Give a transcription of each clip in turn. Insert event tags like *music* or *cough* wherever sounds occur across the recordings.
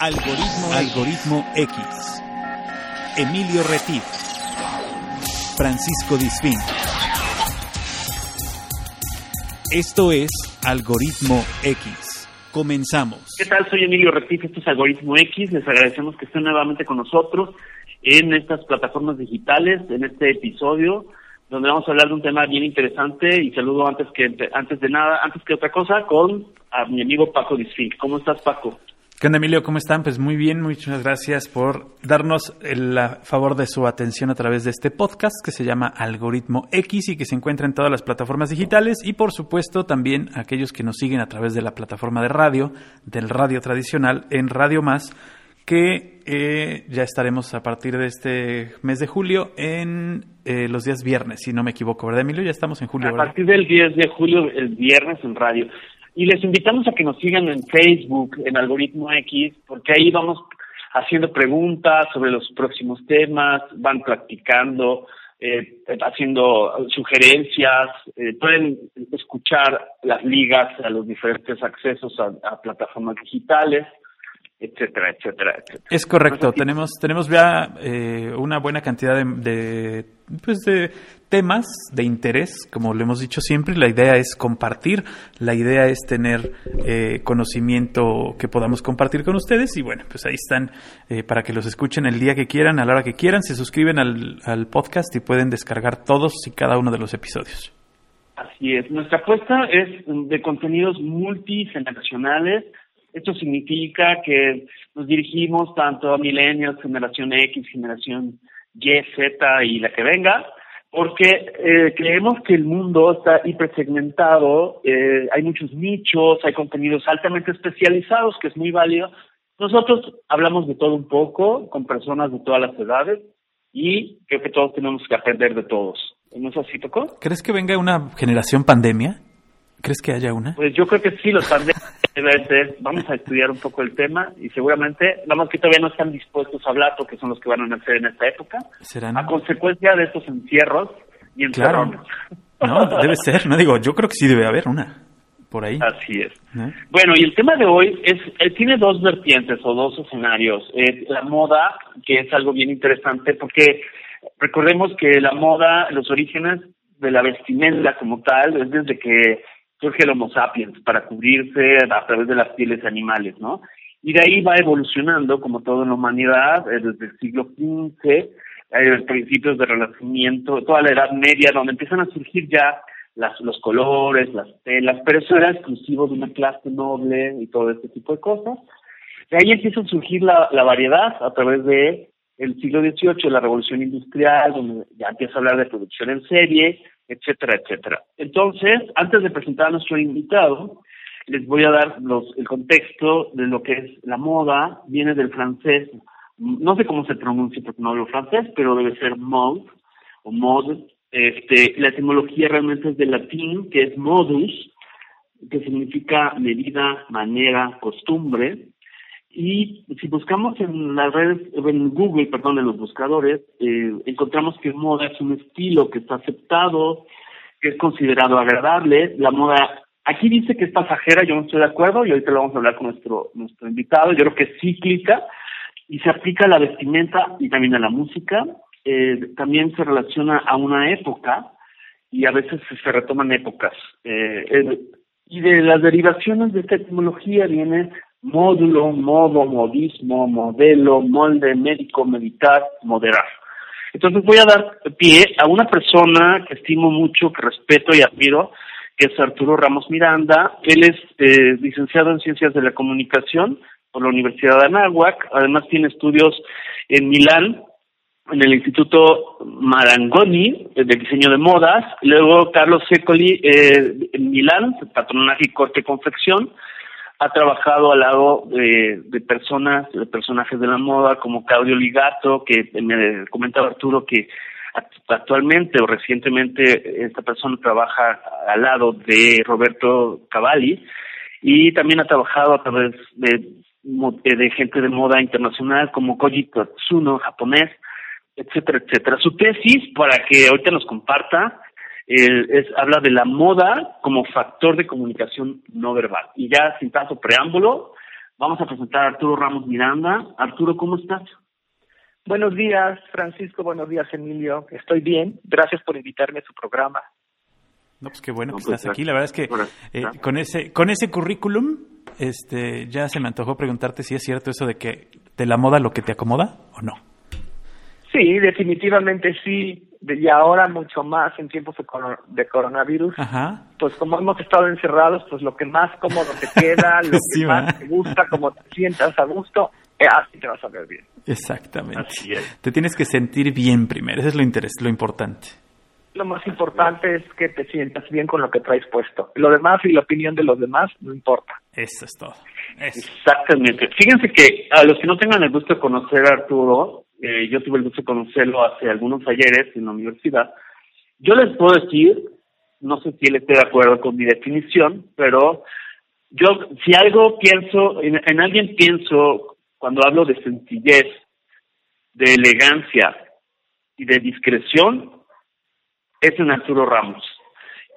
Algoritmo, Algoritmo X. Emilio Retif. Francisco Disfín. Esto es Algoritmo X. Comenzamos. ¿Qué tal? Soy Emilio Retif, esto es Algoritmo X. Les agradecemos que estén nuevamente con nosotros en estas plataformas digitales, en este episodio, donde vamos a hablar de un tema bien interesante y saludo antes que antes de nada, antes que otra cosa, con a mi amigo Paco Disfín. ¿Cómo estás, Paco? ¿Qué onda, Emilio? ¿Cómo están? Pues muy bien, muchas gracias por darnos el favor de su atención a través de este podcast que se llama Algoritmo X y que se encuentra en todas las plataformas digitales y, por supuesto, también aquellos que nos siguen a través de la plataforma de radio, del radio tradicional, en Radio Más, que eh, ya estaremos a partir de este mes de julio en eh, los días viernes, si no me equivoco, ¿verdad, Emilio? Ya estamos en julio. A partir del 10 de julio, el viernes en radio. Y les invitamos a que nos sigan en Facebook, en Algoritmo X, porque ahí vamos haciendo preguntas sobre los próximos temas, van practicando, eh, haciendo sugerencias, eh, pueden escuchar las ligas a los diferentes accesos a, plataformas digitales etcétera, etcétera, etcétera. Es correcto, tenemos tenemos ya eh, una buena cantidad de, pues de temas de interés, como lo hemos dicho siempre, la idea es compartir, la idea es tener eh, conocimiento que podamos compartir con ustedes y bueno, pues ahí están eh, para que los escuchen el día que quieran, a la hora que quieran, se suscriben al, al podcast y pueden descargar todos y cada uno de los episodios. Así es, nuestra apuesta es de contenidos multigeneracionales, esto significa que nos dirigimos tanto a millennials, generación X, generación Y, Z y la que venga, porque eh, creemos que el mundo está hipersegmentado, eh, hay muchos nichos, hay contenidos altamente especializados, que es muy válido. Nosotros hablamos de todo un poco, con personas de todas las edades, y creo que todos tenemos que aprender de todos. ¿No es así, Toco? ¿Crees que venga una generación pandemia? ¿Crees que haya una? Pues yo creo que sí, los pandemias *laughs* vamos a estudiar un poco el tema y seguramente, vamos que todavía no están dispuestos a hablar porque son los que van a nacer en esta época, ¿Serán? a consecuencia de estos encierros y encerrones. Claro. *laughs* No, debe ser, no digo, yo creo que sí debe haber una por ahí. Así es. Bueno, y el tema de hoy es eh, tiene dos vertientes o dos escenarios. la moda, que es algo bien interesante porque recordemos que la moda, los orígenes de la vestimenta como tal, es desde que surge el Homo sapiens para cubrirse a través de las pieles animales, ¿no? Y de ahí va evolucionando, como toda la humanidad, eh, desde el siglo XV, eh, principios de Renacimiento, toda la Edad Media, donde empiezan a surgir ya las, los colores, las telas, pero eso era exclusivo de una clase noble y todo este tipo de cosas. De ahí empieza a surgir la, la variedad a través de el siglo XVIII, la revolución industrial, donde ya empieza a hablar de producción en serie, etcétera, etcétera. Entonces, antes de presentar a nuestro invitado, les voy a dar los, el contexto de lo que es la moda, viene del francés, no sé cómo se pronuncia porque no hablo francés, pero debe ser mode o mod. Este, la etimología realmente es del latín, que es modus, que significa medida, manera, costumbre, y si buscamos en las redes, en Google, perdón, en los buscadores, eh, encontramos que moda es un estilo que está aceptado, que es considerado agradable. La moda, aquí dice que es pasajera, yo no estoy de acuerdo, y ahorita lo vamos a hablar con nuestro, nuestro invitado. Yo creo que es cíclica y se aplica a la vestimenta y también a la música. Eh, también se relaciona a una época y a veces se retoman épocas. Eh, y de las derivaciones de esta etimología viene módulo, modo, modismo, modelo, molde, médico, meditar, moderar. Entonces voy a dar pie a una persona que estimo mucho, que respeto y admiro, que es Arturo Ramos Miranda. Él es eh, licenciado en Ciencias de la Comunicación por la Universidad de Anáhuac. Además tiene estudios en Milán, en el Instituto Marangoni de Diseño de Modas. Luego Carlos Secoli eh, en Milán, patronaje y corte confección ha trabajado al lado de, de, personas, de personajes de la moda como Claudio Ligato, que me comentaba Arturo que actualmente o recientemente esta persona trabaja al lado de Roberto Cavalli y también ha trabajado a través de, de gente de moda internacional como Koji Tsuno, japonés, etcétera, etcétera. Su tesis, para que ahorita nos comparta, es, habla de la moda como factor de comunicación no verbal. Y ya sin tanto preámbulo, Vamos a presentar a Arturo Ramos Miranda. Arturo, ¿cómo estás? Buenos días, Francisco. Buenos días, Emilio. Estoy bien. Gracias por invitarme a su programa. No, pues qué bueno No, que pues, estás aquí. La verdad es que eh, con ese con ese currículum, este, ya se me antojó preguntarte si es cierto eso de que de la moda lo que te acomoda o no. Sí, definitivamente sí. De- Y ahora mucho más en tiempos de, coro- de coronavirus. Ajá. Pues como hemos estado encerrados, pues lo que más cómodo te queda, *laughs* lo que Sí, más te gusta, como te sientas a gusto, eh, así te vas a ver bien. Exactamente. Así es. Te tienes que sentir bien primero. Eso es lo interés, lo importante. Lo más importante es que te sientas bien con lo que traes puesto. Lo demás y la opinión de los demás no importa. Eso es todo. Eso. Exactamente. Fíjense que a los que no tengan el gusto de conocer a Arturo, eh, yo tuve el gusto de conocerlo hace algunos ayeres en la universidad. Yo les puedo decir, no sé si él esté de acuerdo con mi definición, pero yo, si algo pienso, en, en alguien pienso cuando hablo de sencillez, de elegancia y de discreción, es en Arturo Ramos.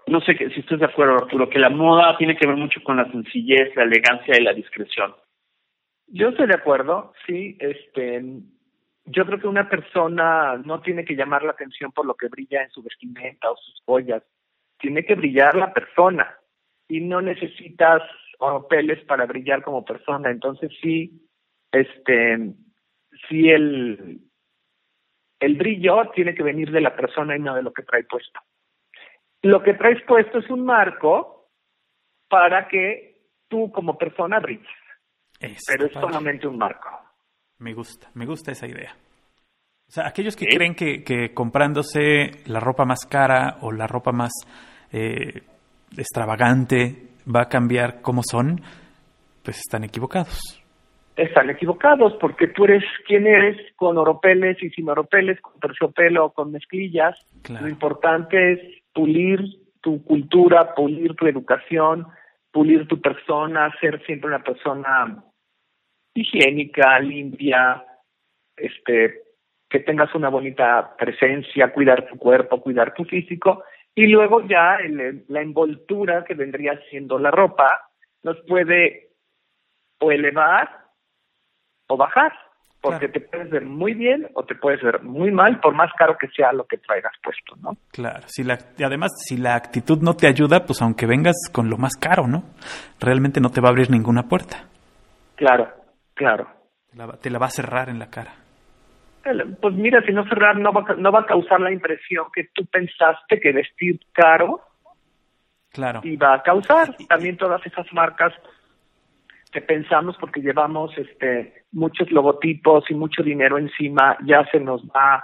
No sé que- si estás de acuerdo, Arturo, que la moda tiene que ver mucho con la sencillez, la elegancia y la discreción. Yo estoy de acuerdo, sí, este, yo creo que una persona no tiene que llamar la atención por lo que brilla en su vestimenta o sus joyas, tiene que brillar la persona y no necesitas oropeles para brillar como persona, entonces sí, este, sí el, el brillo tiene que venir de la persona y no de lo que trae puesto. Lo que traes puesto es un marco para que tú como persona brilles pero es padre. solamente un marco. Me gusta, me gusta esa idea. O sea, aquellos que creen que, que comprándose la ropa más cara o la ropa más eh, extravagante va a cambiar cómo son, pues están equivocados. Están equivocados porque tú eres quien eres con oropeles y sin oropeles, con terciopelo o con mezclillas. Claro. Lo importante es pulir tu cultura, pulir tu educación, pulir tu persona, ser siempre una persona higiénica, limpia, este, que tengas una bonita presencia, cuidar tu cuerpo, cuidar tu físico, y luego ya el- la envoltura que vendría siendo la ropa nos puede o elevar o bajar, porque Claro. te puedes ver muy bien o te puedes ver muy mal, por más caro que sea lo que traigas puesto, ¿no? Claro, si la, y además, si la actitud no te ayuda, pues aunque vengas con lo más caro, ¿no? Realmente no te va a abrir ninguna puerta. Claro, claro. Te la, va- te la va a cerrar en la cara. El- Pues mira, si no cerrar, no va, no va a causar la impresión que tú pensaste que vestir caro Claro. iba a causar. También todas esas marcas que pensamos porque llevamos este muchos logotipos y mucho dinero encima, ya se nos va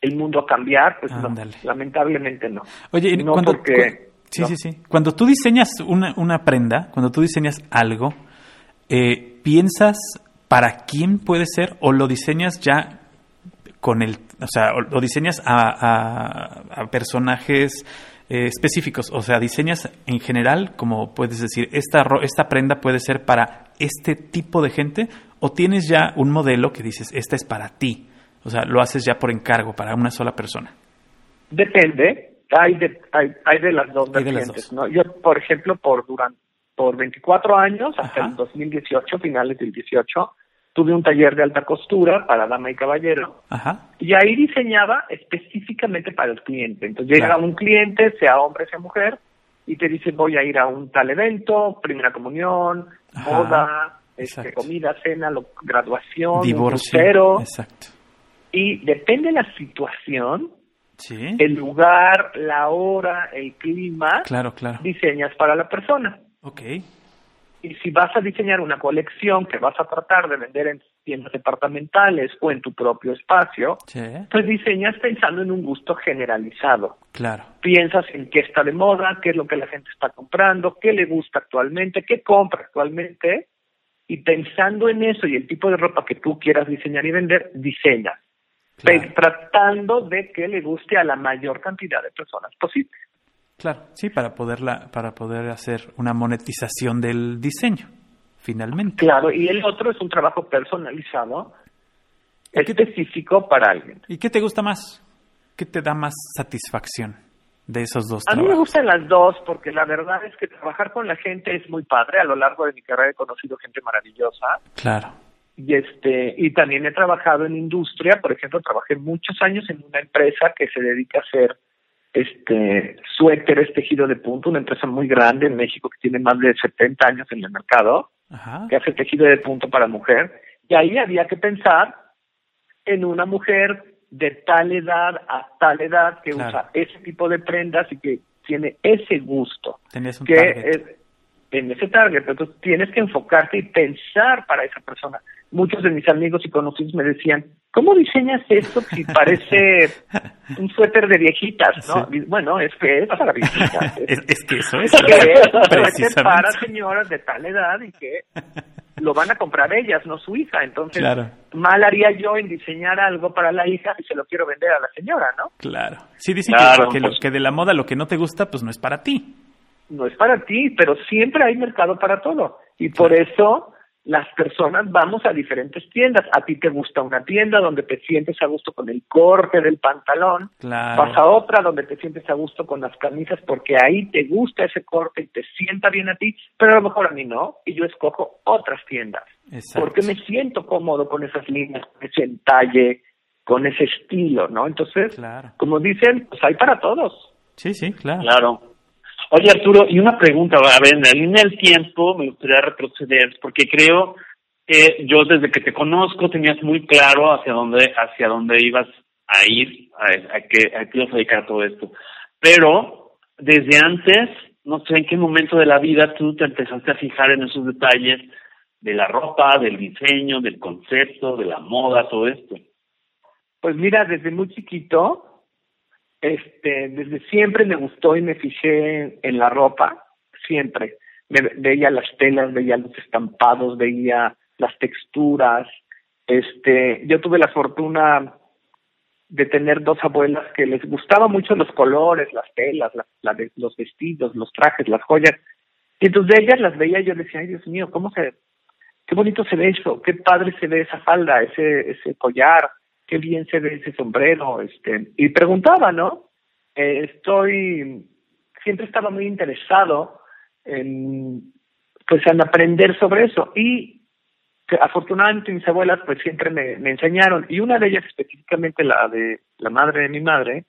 el mundo a cambiar, pues no, lamentablemente no. Oye, y no cuando, porque cu- sí, no. sí, sí. Cuando tú diseñas una, una prenda, cuando tú diseñas algo, eh, ¿piensas para quién puede ser o lo diseñas ya con el, o sea, o lo diseñas a, a- a personajes eh, específicos? O sea, diseñas en general, como puedes decir, esta, ro- esta prenda puede ser para este tipo de gente o tienes ya un modelo que dices, esta es para ti. O sea, lo haces ya por encargo para una sola persona. Depende, hay de, hay, hay de las dos Hay de las vertientes, dos. ¿no? Yo, por ejemplo, por durante, por 24 años, hasta Ajá. el 2018, finales del 18, tuve un taller de alta costura para dama y caballero, Ajá. y ahí diseñaba específicamente para el cliente. Entonces llega Claro. un cliente, sea hombre, sea mujer, y te dice voy a ir a un tal evento, primera comunión, Ajá, boda, este, comida, cena, lo- graduación, Divorcio. crucero, Exacto. y depende de la situación, Sí. el lugar, la hora, el clima, Claro, claro. diseñas para la persona. Ok. Y si vas a diseñar una colección que vas a tratar de vender en tiendas departamentales o en tu propio espacio, Sí. pues diseñas pensando en un gusto generalizado. Claro. Piensas en qué está de moda, qué es lo que la gente está comprando, qué le gusta actualmente, qué compra actualmente, y pensando en eso y el tipo de ropa que tú quieras diseñar y vender, diseñas. Claro. Tratando de que le guste a la mayor cantidad de personas posible. Claro. Sí, para poderla, para poder hacer una monetización del diseño, finalmente. Claro, y el otro es un trabajo personalizado, específico para alguien. ¿Y qué te gusta más? ¿Qué te da más satisfacción? de esos dos A mí me gustan las dos porque la verdad es que trabajar con la gente es muy padre. A lo largo de mi carrera he conocido gente maravillosa. Claro. Y este y también he trabajado en industria, por ejemplo, trabajé muchos años en una empresa que se dedica a hacer este suéteres tejido de punto, una empresa muy grande en México que tiene más de 70 años en el mercado, Ajá. que hace tejido de punto para mujer. Y ahí había que pensar en una mujer de tal edad a tal edad que Claro. usa ese tipo de prendas y que tiene ese gusto un que es en ese target, entonces tienes que enfocarte y pensar para esa persona. Muchos de mis amigos y conocidos me decían, ¿cómo diseñas esto si *laughs* parece un suéter de viejitas? ¿no? Sí. Bueno, es que es para viejitas. *laughs* Es, es que eso es. Que es para señoras de tal edad y que lo van a comprar ellas, no su hija. Entonces, Claro. mal haría yo en diseñar algo para la hija y se lo quiero vender a la señora, ¿no? Claro. Sí, dicen Claro, que, que, lo- pues. que de la moda lo que no te gusta, pues no es para ti. no es para ti, pero siempre hay mercado para todo. Y por eso las personas vamos a diferentes tiendas. A ti te gusta una tienda donde te sientes a gusto con el corte del pantalón. Claro. Vas a otra donde te sientes a gusto con las camisas porque ahí te gusta ese corte y te sienta bien a ti, pero a lo mejor a mí no. Y yo escojo otras tiendas. Exacto. Porque me siento cómodo con esas líneas, con ese entalle, con ese estilo, ¿no? Entonces, Claro. como dicen, pues hay para todos. Sí, sí, claro. Claro. Oye, Arturo, y una pregunta, a ver, en la línea del tiempo me gustaría retroceder, porque creo que yo desde que te conozco tenías muy claro hacia dónde, hacia dónde ibas a ir, a, a qué, a qué dedicar todo esto. Pero, desde antes, no sé en qué momento de la vida tú te empezaste a fijar en esos detalles de la ropa, del diseño, del concepto, de la moda, todo esto. Pues mira, desde muy chiquito, este, desde siempre me gustó y me fijé en la ropa, siempre. Me, veía las telas, veía los estampados, veía las texturas. Este, yo tuve la fortuna de tener dos abuelas que les gustaban mucho los colores, las telas, la, la de- los vestidos, los trajes, las joyas. Y entonces de ellas las veía y yo decía, ay Dios mío, ¿cómo se, qué bonito se ve eso, qué padre se ve esa falda, ese, ese collar, qué bien se ve ese sombrero, este, y preguntaba, ¿no? Eh, estoy, siempre estaba muy interesado en, pues en aprender sobre eso y afortunadamente mis abuelas pues siempre me, me enseñaron y una de ellas específicamente la de la madre de mi madre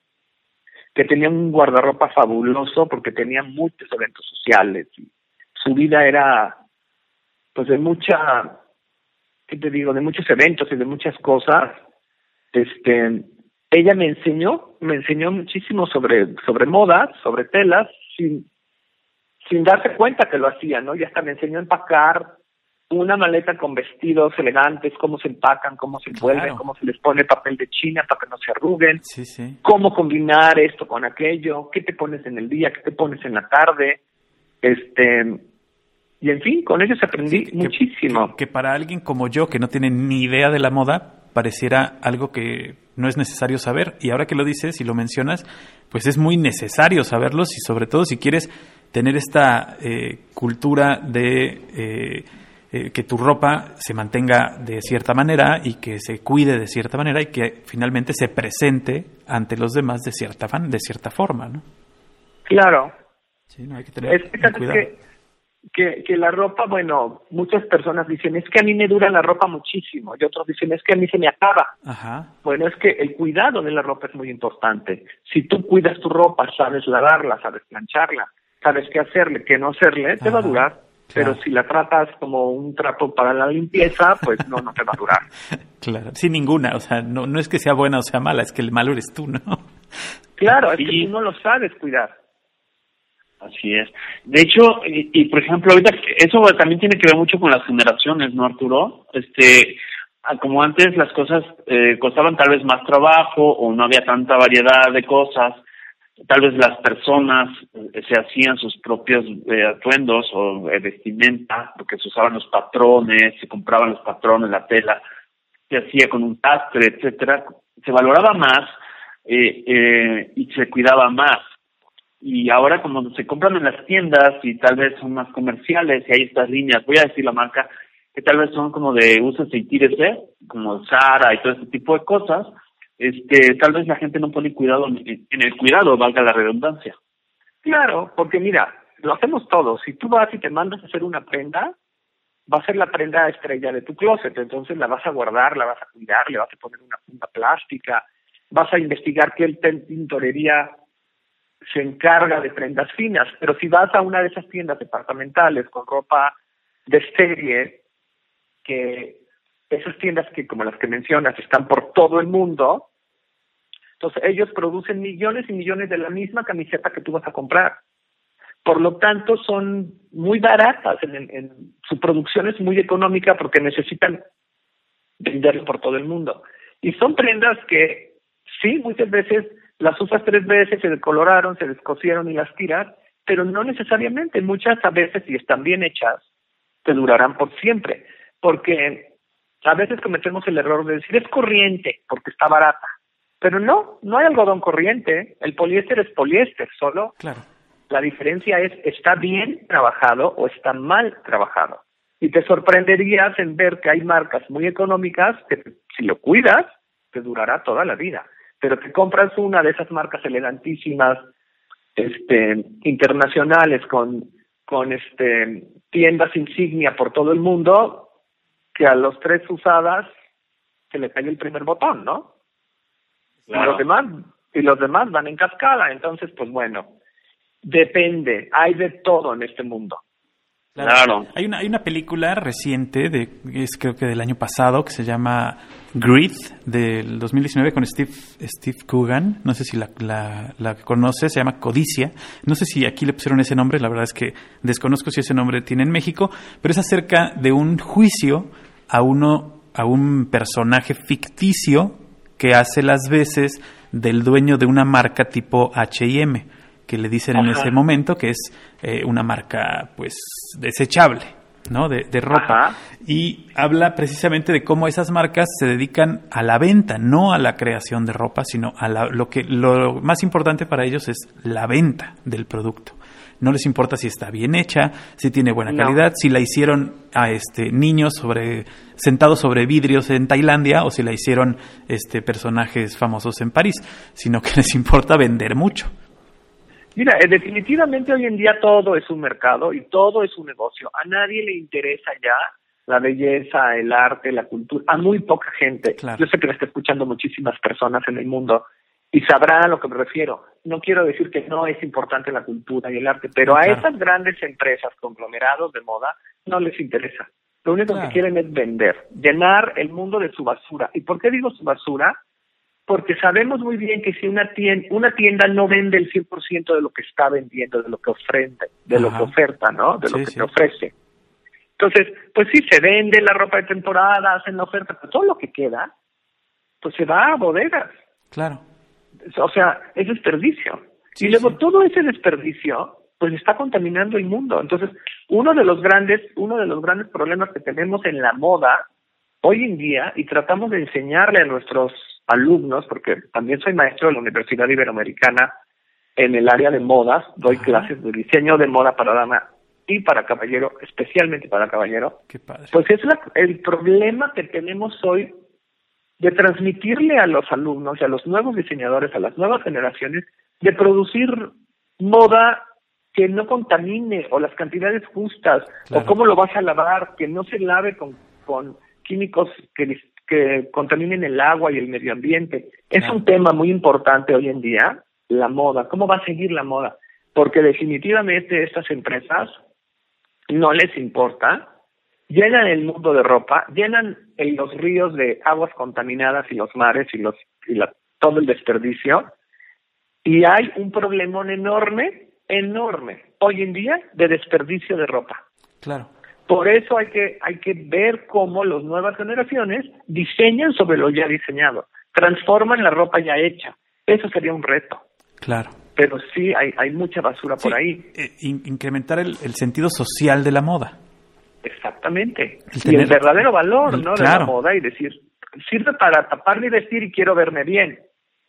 que tenía un guardarropa fabuloso porque tenía muchos eventos sociales y su vida era pues de mucha qué te digo de muchos eventos y de muchas cosas este ella me enseñó me enseñó muchísimo sobre sobre moda sobre telas sin sin darse cuenta que lo hacía no y hasta me enseñó a empacar una maleta con vestidos elegantes cómo se empacan cómo se envuelven Claro. cómo se les pone papel de china para que no se arruguen Sí, sí. cómo combinar esto con aquello, qué te pones en el día, qué te pones en la tarde, este y en fin, con ellos aprendí Sí, que- muchísimo. Que, que para alguien como yo, que no tiene ni idea de la moda, pareciera algo que no es necesario saber. Y ahora que lo dices y lo mencionas, pues es muy necesario saberlos y sobre todo si quieres tener esta eh, cultura de eh, eh, que tu ropa se mantenga de cierta manera y que se cuide de cierta manera y que finalmente se presente ante los demás de cierta, de cierta forma, ¿no? Claro, Sí, no hay que tener es que, cuidado. que, que, que la ropa, bueno, muchas personas dicen, es que a mí me dura la ropa muchísimo, y otros dicen, es que a mí se me acaba. Ajá. Bueno, es que el cuidado de la ropa es muy importante. Si tú cuidas tu ropa, sabes lavarla, sabes plancharla, sabes qué hacerle, qué no hacerle, te va a durar. Pero si la tratas como un trapo para la limpieza, pues no, no te va a durar. *laughs* Claro, sin ninguna, o sea, no, no es que sea buena o sea mala, es que el malo eres tú, ¿no? Claro, es Sí. que tú no lo sabes cuidar. Así es. De hecho, y, por ejemplo, ahorita eso también tiene que ver mucho con las generaciones, ¿no, Arturo? Este, ah, como antes las cosas eh, costaban tal vez más trabajo o no había tanta variedad de cosas, tal vez las personas eh, se hacían sus propios eh, atuendos o eh, vestimenta, porque se usaban los patrones, se compraban los patrones, la tela, se hacía con un tastre, etcétera, se valoraba más y se cuidaba más y ahora como se compran en las tiendas y tal vez son más comerciales y hay estas líneas, voy a decir la marca, que tal vez son como de usos y tírese, como Zara y todo este tipo de cosas, este, tal vez la gente no pone cuidado en, en el cuidado, valga la redundancia. Claro, porque mira, lo hacemos todos. Si tú vas y te mandas a hacer una prenda, va a ser la prenda estrella de tu closet, entonces la vas a guardar, la vas a cuidar, le vas a poner una funda plástica, vas a investigar qué tintorería se encarga de prendas finas, pero si vas a una de esas tiendas departamentales con ropa de serie, que esas tiendas que como las que mencionas están por todo el mundo, entonces ellos producen millones y millones de la misma camiseta que tú vas a comprar. Por lo tanto, son muy baratas, su producción es muy económica porque necesitan venderlo por todo el mundo. Y son prendas que sí, muchas veces las usas tres veces, se decoloraron, se descosieron y las tiras, pero no necesariamente. Muchas a veces, si están bien hechas, te durarán por siempre. Porque a veces cometemos el error de decir es corriente porque está barata. Pero no, no hay algodón corriente. El poliéster es poliéster, solo claro. La diferencia es, ¿está bien trabajado o está mal trabajado? Y te sorprenderías en ver que hay marcas muy económicas que si lo cuidas, te durará toda la vida. Pero te compras una de esas marcas elegantísimas, este, internacionales con, con este, tiendas insignia por todo el mundo, que a los tres usadas se le cae el primer botón, ¿no? Y los demás, y los demás van en cascada. Entonces, pues bueno, Depende, hay de todo en este mundo. Claro. Hay una, hay una película reciente, de, es creo que del año pasado, que se llama Greed, del 2019, con Steve, Steve Coogan. No sé si la, la, la conoce, se llama Codicia. No sé si aquí le pusieron ese nombre, la verdad es que desconozco si ese nombre tiene en México, pero es acerca de un juicio a, uno, a un personaje ficticio que hace las veces del dueño de una marca tipo HM que le dicen en ese momento que es eh, una marca pues desechable, ¿no? De, ropa. Y habla precisamente de cómo esas marcas se dedican a la venta, no a la creación de ropa, sino a lo que lo más importante para ellos es la venta del producto. No les importa si está bien hecha, si tiene buena calidad, si la hicieron a este niños sobre sentados sobre vidrios en Tailandia o si la hicieron este personajes famosos en París, sino que *laughs* les importa vender mucho. Mira, eh, definitivamente hoy en día todo es un mercado y todo es un negocio. A nadie le interesa ya la belleza, el arte, la cultura, a muy poca gente. Yo sé que me está escuchando muchísimas personas en el mundo y sabrán a lo que me refiero. No quiero decir que no es importante la cultura y el arte, pero a esas grandes empresas, conglomerados de moda, no les interesa. Lo único que quieren es vender, llenar el mundo de su basura. ¿Y por qué digo su basura? Porque sabemos muy bien que si una tienda, una tienda no vende el 100% de lo que está vendiendo, de lo que ofrenda, de lo que oferta, ¿no? De lo que te ofrece. Entonces, pues sí, se vende la ropa de temporada, hacen la oferta, pero todo lo que queda, pues se va a bodegas. Claro. O sea, es desperdicio. y luego todo ese desperdicio, pues está contaminando el mundo. Entonces, uno de los grandes, uno de los grandes problemas que tenemos en la moda hoy en día, y tratamos de enseñarle a nuestros alumnos, porque también soy maestro de la Universidad Iberoamericana en el área de modas, doy clases de diseño de moda para dama y para caballero, especialmente para caballero. Pues es el problema que tenemos hoy de transmitirle a los alumnos y a los nuevos diseñadores, a las nuevas generaciones, de producir moda que no contamine o las cantidades justas o cómo lo vas a lavar, que no se lave con, con químicos que que contaminen el agua y el medio ambiente. Es un tema muy importante hoy en día, la moda. ¿Cómo va a seguir la moda? Porque definitivamente estas empresas no les importa, llenan el mundo de ropa, llenan los ríos de aguas contaminadas y los mares y los y todo el desperdicio y hay un problemón enorme, enorme hoy en día de desperdicio de ropa. Claro. Por eso hay que, hay que ver cómo las nuevas generaciones diseñan sobre lo ya diseñado, transforman la ropa ya hecha. Eso sería un reto. Claro. Pero sí, hay, hay mucha basura por ahí. Eh, incrementar el, sentido social de la moda. Exactamente. y el verdadero valor ¿no? de la moda y decir, sirve para tapar mi vestir y quiero verme bien.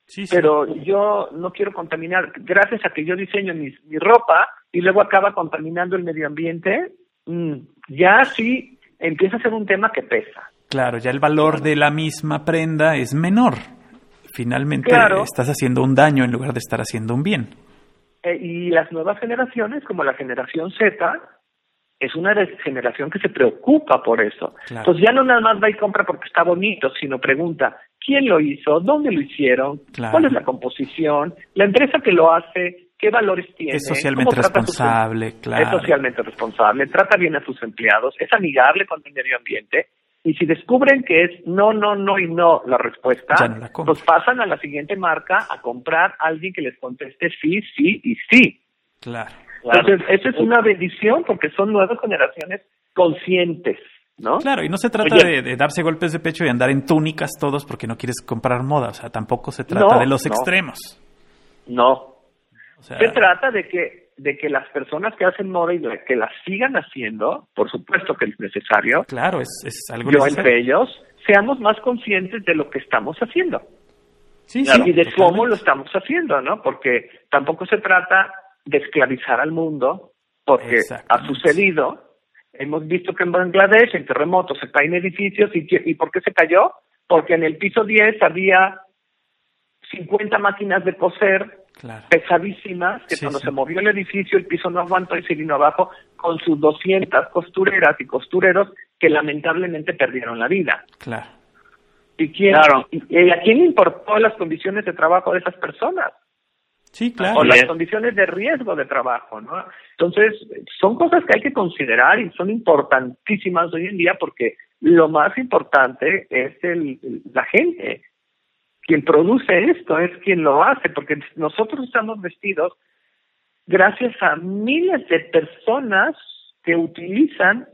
Sí, Pero yo no quiero contaminar, gracias a que yo diseño mi, mi ropa y luego acaba contaminando el medio ambiente, mm, ya sí empieza a ser un tema que pesa. Claro, ya el valor de la misma prenda es menor. finalmente Claro. estás haciendo un daño en lugar de estar haciendo un bien. Eh, y las nuevas generaciones, como la generación Z, es una generación que se preocupa por eso. Claro. Entonces ya no nada más va y compra porque está bonito, sino pregunta quién lo hizo, dónde lo hicieron, Claro. cuál es la composición, la empresa que lo hace, qué valores tiene, Es socialmente sus- responsable, claro. es socialmente responsable, trata bien a sus empleados, es amigable con el medio ambiente. Y si descubren que es no, no, no y no la respuesta, Ya no la pues pasan a la siguiente marca a comprar a alguien que les conteste sí, sí y sí. Claro. Claro. Entonces, eso es una bendición porque son nuevas generaciones conscientes, ¿no? Claro, y no se trata de, de darse golpes de pecho y andar en túnicas todos porque no quieres comprar moda. O sea, tampoco se trata No, de los no. extremos. No. O sea, Se trata de que de que las personas que hacen moda y de que las sigan haciendo, por supuesto que es necesario, claro, es, es algo yo necesario. entre ellos, seamos más conscientes de lo que estamos haciendo. Sí, Claro. sí, y de totalmente. cómo lo estamos haciendo, ¿no? Porque tampoco se trata de esclavizar al mundo, porque ha sucedido. Hemos visto que en Bangladesh, en terremotos, se caen edificios. ¿Y, ¿Y por qué se cayó? Porque en el piso 10 había 50 máquinas de coser Claro. pesadísimas, que Sí, cuando sí. se movió el edificio, el piso no aguantó y se vino abajo con sus 200 costureras y costureros que lamentablemente perdieron la vida. Claro. ¿Y, quién, Claro. y, y a quién importó las condiciones de trabajo de esas personas? Sí, claro. o las es. condiciones de riesgo de trabajo, ¿no? Entonces, son cosas que hay que considerar y son importantísimas hoy en día porque lo más importante es el- la gente. Quien produce esto es quien lo hace, porque nosotros estamos vestidos gracias a miles de personas que utilizan,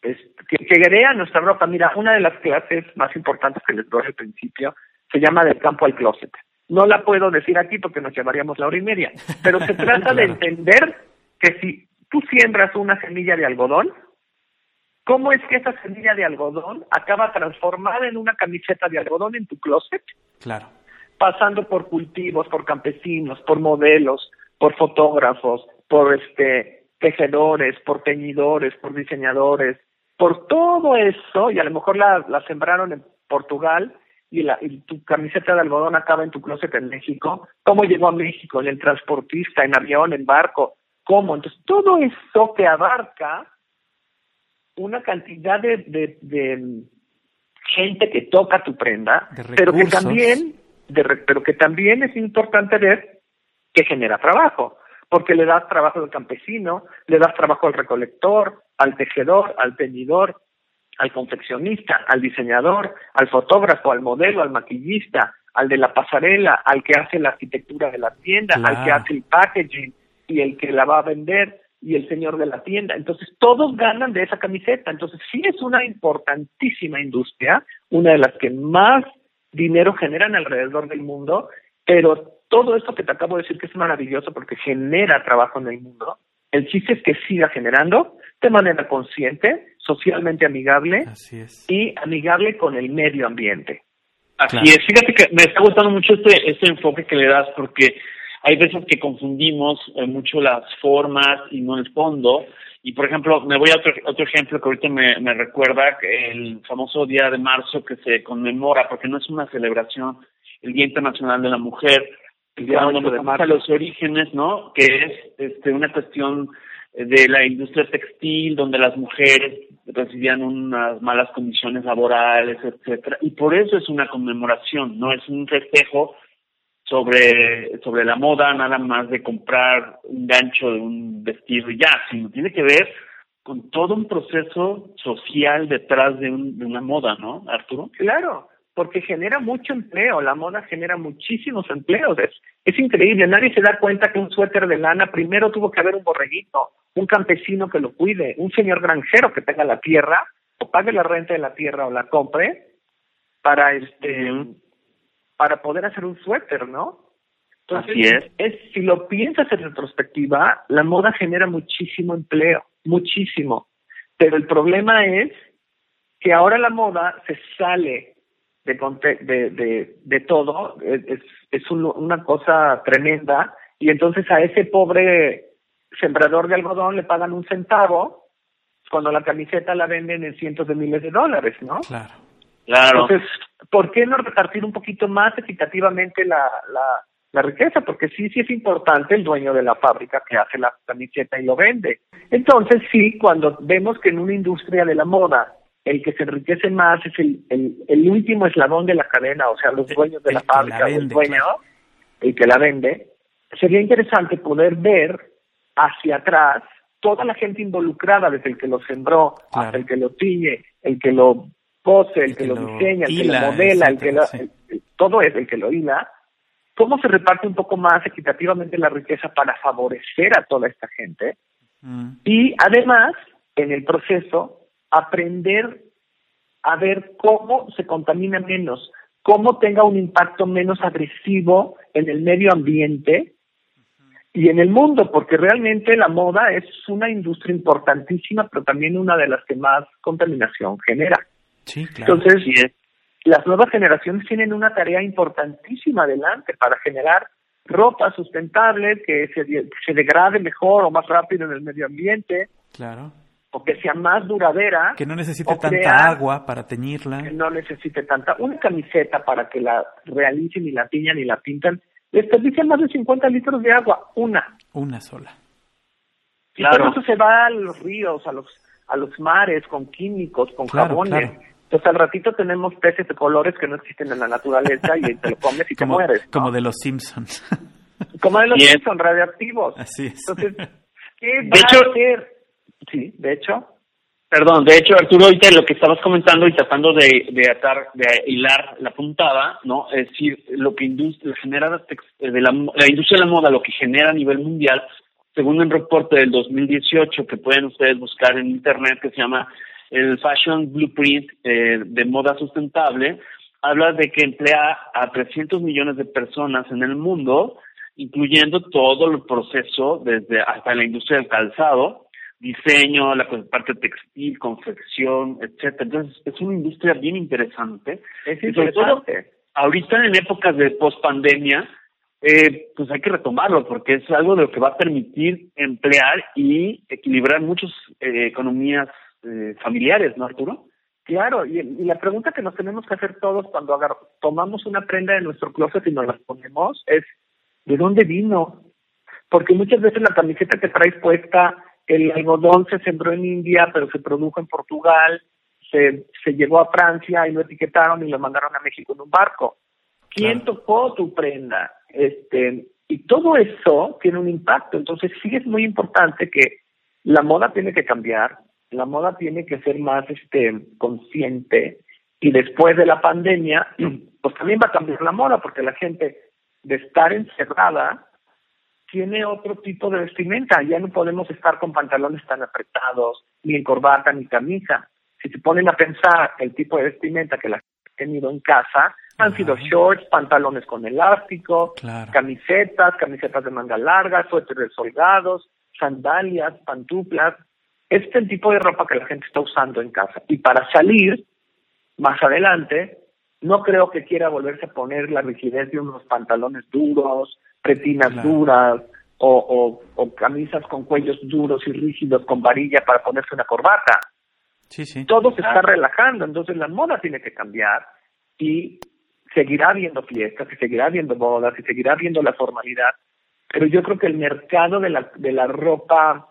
que, que crean nuestra ropa. Mira, una de las clases más importantes que les doy al principio se llama del campo al closet. No la puedo decir aquí porque nos llevaríamos la hora y media, pero se *laughs* trata de entender que si tú siembras una semilla de algodón, ¿cómo es que esa semilla de algodón acaba transformada en una camiseta de algodón en tu closet? Claro. pasando por cultivos, por campesinos, por modelos, por fotógrafos, por este tejedores, por teñidores, por diseñadores, por todo eso, y a lo mejor la, sembraron en Portugal y, la, y tu camiseta de algodón acaba en tu closet en México, ¿cómo llegó a México? En el transportista, en avión, en barco, ¿cómo? Entonces, todo eso que abarca una cantidad de, de, de gente que toca tu prenda, pero que también, de pero que también es importante ver que genera trabajo, porque le das trabajo al campesino, le das trabajo al recolector, al tejedor, al teñidor, al confeccionista, al diseñador, al fotógrafo, al modelo, al maquillista, al de la pasarela, al que hace la arquitectura de la tienda, al que hace el packaging y el que la va a vender y el señor de la tienda. Entonces, todos ganan de esa camiseta. Entonces, sí es una importantísima industria, una de las que más dinero generan alrededor del mundo, pero todo esto que te acabo de decir que es maravilloso porque genera trabajo en el mundo, el chiste es que siga generando de manera consciente, socialmente amigable Así es. y amigable con el medio ambiente. Así Claro. es, fíjate que me está gustando mucho este, este enfoque que le das porque hay veces que confundimos eh, mucho las formas y no el fondo. Y por ejemplo, me voy a otro, otro ejemplo que ahorita me, me recuerda que el famoso día de marzo que se conmemora, porque no es una celebración, el Día Internacional de la Mujer, El día cuando 8 de marzo. a los orígenes, ¿no? Que es este, una cuestión de la industria textil, donde las mujeres recibían unas malas condiciones laborales, etcétera, y por eso es una conmemoración, no es un festejo sobre sobre la moda nada más de comprar un gancho de un vestido y ya, sino tiene que ver con todo un proceso social detrás de, un, de una moda, ¿no, Arturo? Claro, porque genera mucho empleo, la moda genera muchísimos empleos, es, es increíble, nadie se da cuenta que un suéter de lana primero tuvo que haber un borreguito, un campesino que lo cuide, un señor granjero que tenga la tierra, o pague la renta de la tierra o la compre, para este para poder hacer un suéter, ¿no? Así es. es. Si lo piensas en retrospectiva, la moda genera muchísimo empleo, muchísimo. Pero el problema es que ahora la moda se sale de, de, de, de todo, es, es, es un- una cosa tremenda, y entonces a ese pobre sembrador de algodón le pagan un centavo cuando la camiseta la venden en cientos de miles de dólares, ¿no? Claro. Claro. Entonces, ¿por qué no repartir un poquito más equitativamente la, la, la riqueza? Porque sí, sí es importante el dueño de la fábrica que hace la camiseta y lo vende. Entonces, sí, cuando vemos que en una industria de la moda el que se enriquece más es el, el, el último eslabón de la cadena, o sea, los dueños de la fábrica, el dueño, el que la vende, sería interesante poder ver hacia atrás toda la gente involucrada, desde el que lo sembró, hasta el que lo tiñe, el que lo el, que, lo diseña, el que lo modela, el que lo, todo es el que lo hila, cómo se reparte un poco más equitativamente la riqueza para favorecer a toda esta gente mm. y además en el proceso aprender a ver cómo se contamina menos, cómo tenga un impacto menos agresivo en el medio ambiente y en el mundo, porque realmente la moda es una industria importantísima, pero también una de las que más contaminación genera. Sí, claro. Entonces, las nuevas generaciones tienen una tarea importantísima adelante para generar ropa sustentable que se, se degrade mejor o más rápido en el medio ambiente. Claro o que sea más duradera. Que no necesite tanta agua para teñirla. Que no necesite tanta. Una camiseta para que la realicen y la tiñan y la pintan, desperdician más de 50 litros de agua. Una. Una sola. Y claro. eso se va a los ríos, a los, a los mares, con químicos, con jabones. Entonces al ratito tenemos peces de colores que no existen en la naturaleza y te lo comes y te mueres. Como de los Simpsons. *laughs* Como de los Simpsons, radioactivos. Así es. Entonces, ¿qué va a hacer? Sí, de hecho. Perdón, de hecho, Arturo, ahorita lo que estabas comentando y tratando de, de atar, de hilar la puntada, ¿no? Es decir, lo que genera de la, la industria de la moda, lo que genera a nivel mundial, según un reporte del 2018 que pueden ustedes buscar en internet que se llama el Fashion Blueprint eh, de moda sustentable, habla de que emplea a 300 millones de personas en el mundo, incluyendo todo el proceso desde hasta la industria del calzado, diseño, la parte textil, confección, etcétera. Entonces, es una industria bien interesante. Es interesante. ahorita en épocas de post-pandemia, eh, pues hay que retomarlo porque es algo de lo que va a permitir emplear y equilibrar muchas eh, economías eh, familiares, ¿no, Arturo? Claro, y, la pregunta que nos tenemos que hacer todos cuando tomamos una prenda de nuestro closet y nos la ponemos es, ¿de dónde vino? Porque muchas veces la camiseta que traes puesta el algodón se sembró en India, pero se produjo en Portugal, se, se llevó a Francia y lo etiquetaron y lo mandaron a México en un barco. ¿Quién tocó tu prenda? Este, y todo eso tiene un impacto. Entonces sí es muy importante que la moda tiene que cambiar, la moda tiene que ser más este consciente y después de la pandemia, *clears throat* pues también va a cambiar la moda porque la gente de estar encerrada tiene otro tipo de vestimenta. Ya no podemos estar con pantalones tan apretados, ni en corbata, ni camisa. Si se ponen a pensar el tipo de vestimenta que la ha tenido en casa, han sido shorts, pantalones con elástico, camisetas, camisetas de manga larga, suéteres soldados, sandalias, pantuflas. Este es el tipo de ropa que la gente está usando en casa. Y para salir, más adelante, no creo que quiera volverse a poner la rigidez de unos pantalones duros, pretinas duras o, o, camisas con cuellos duros y rígidos con varilla para ponerse una corbata. Sí, sí. Todo se está relajando, entonces la moda tiene que cambiar y seguirá habiendo fiestas, y seguirá habiendo bodas, y seguirá habiendo la formalidad, pero yo creo que el mercado de la, de la ropa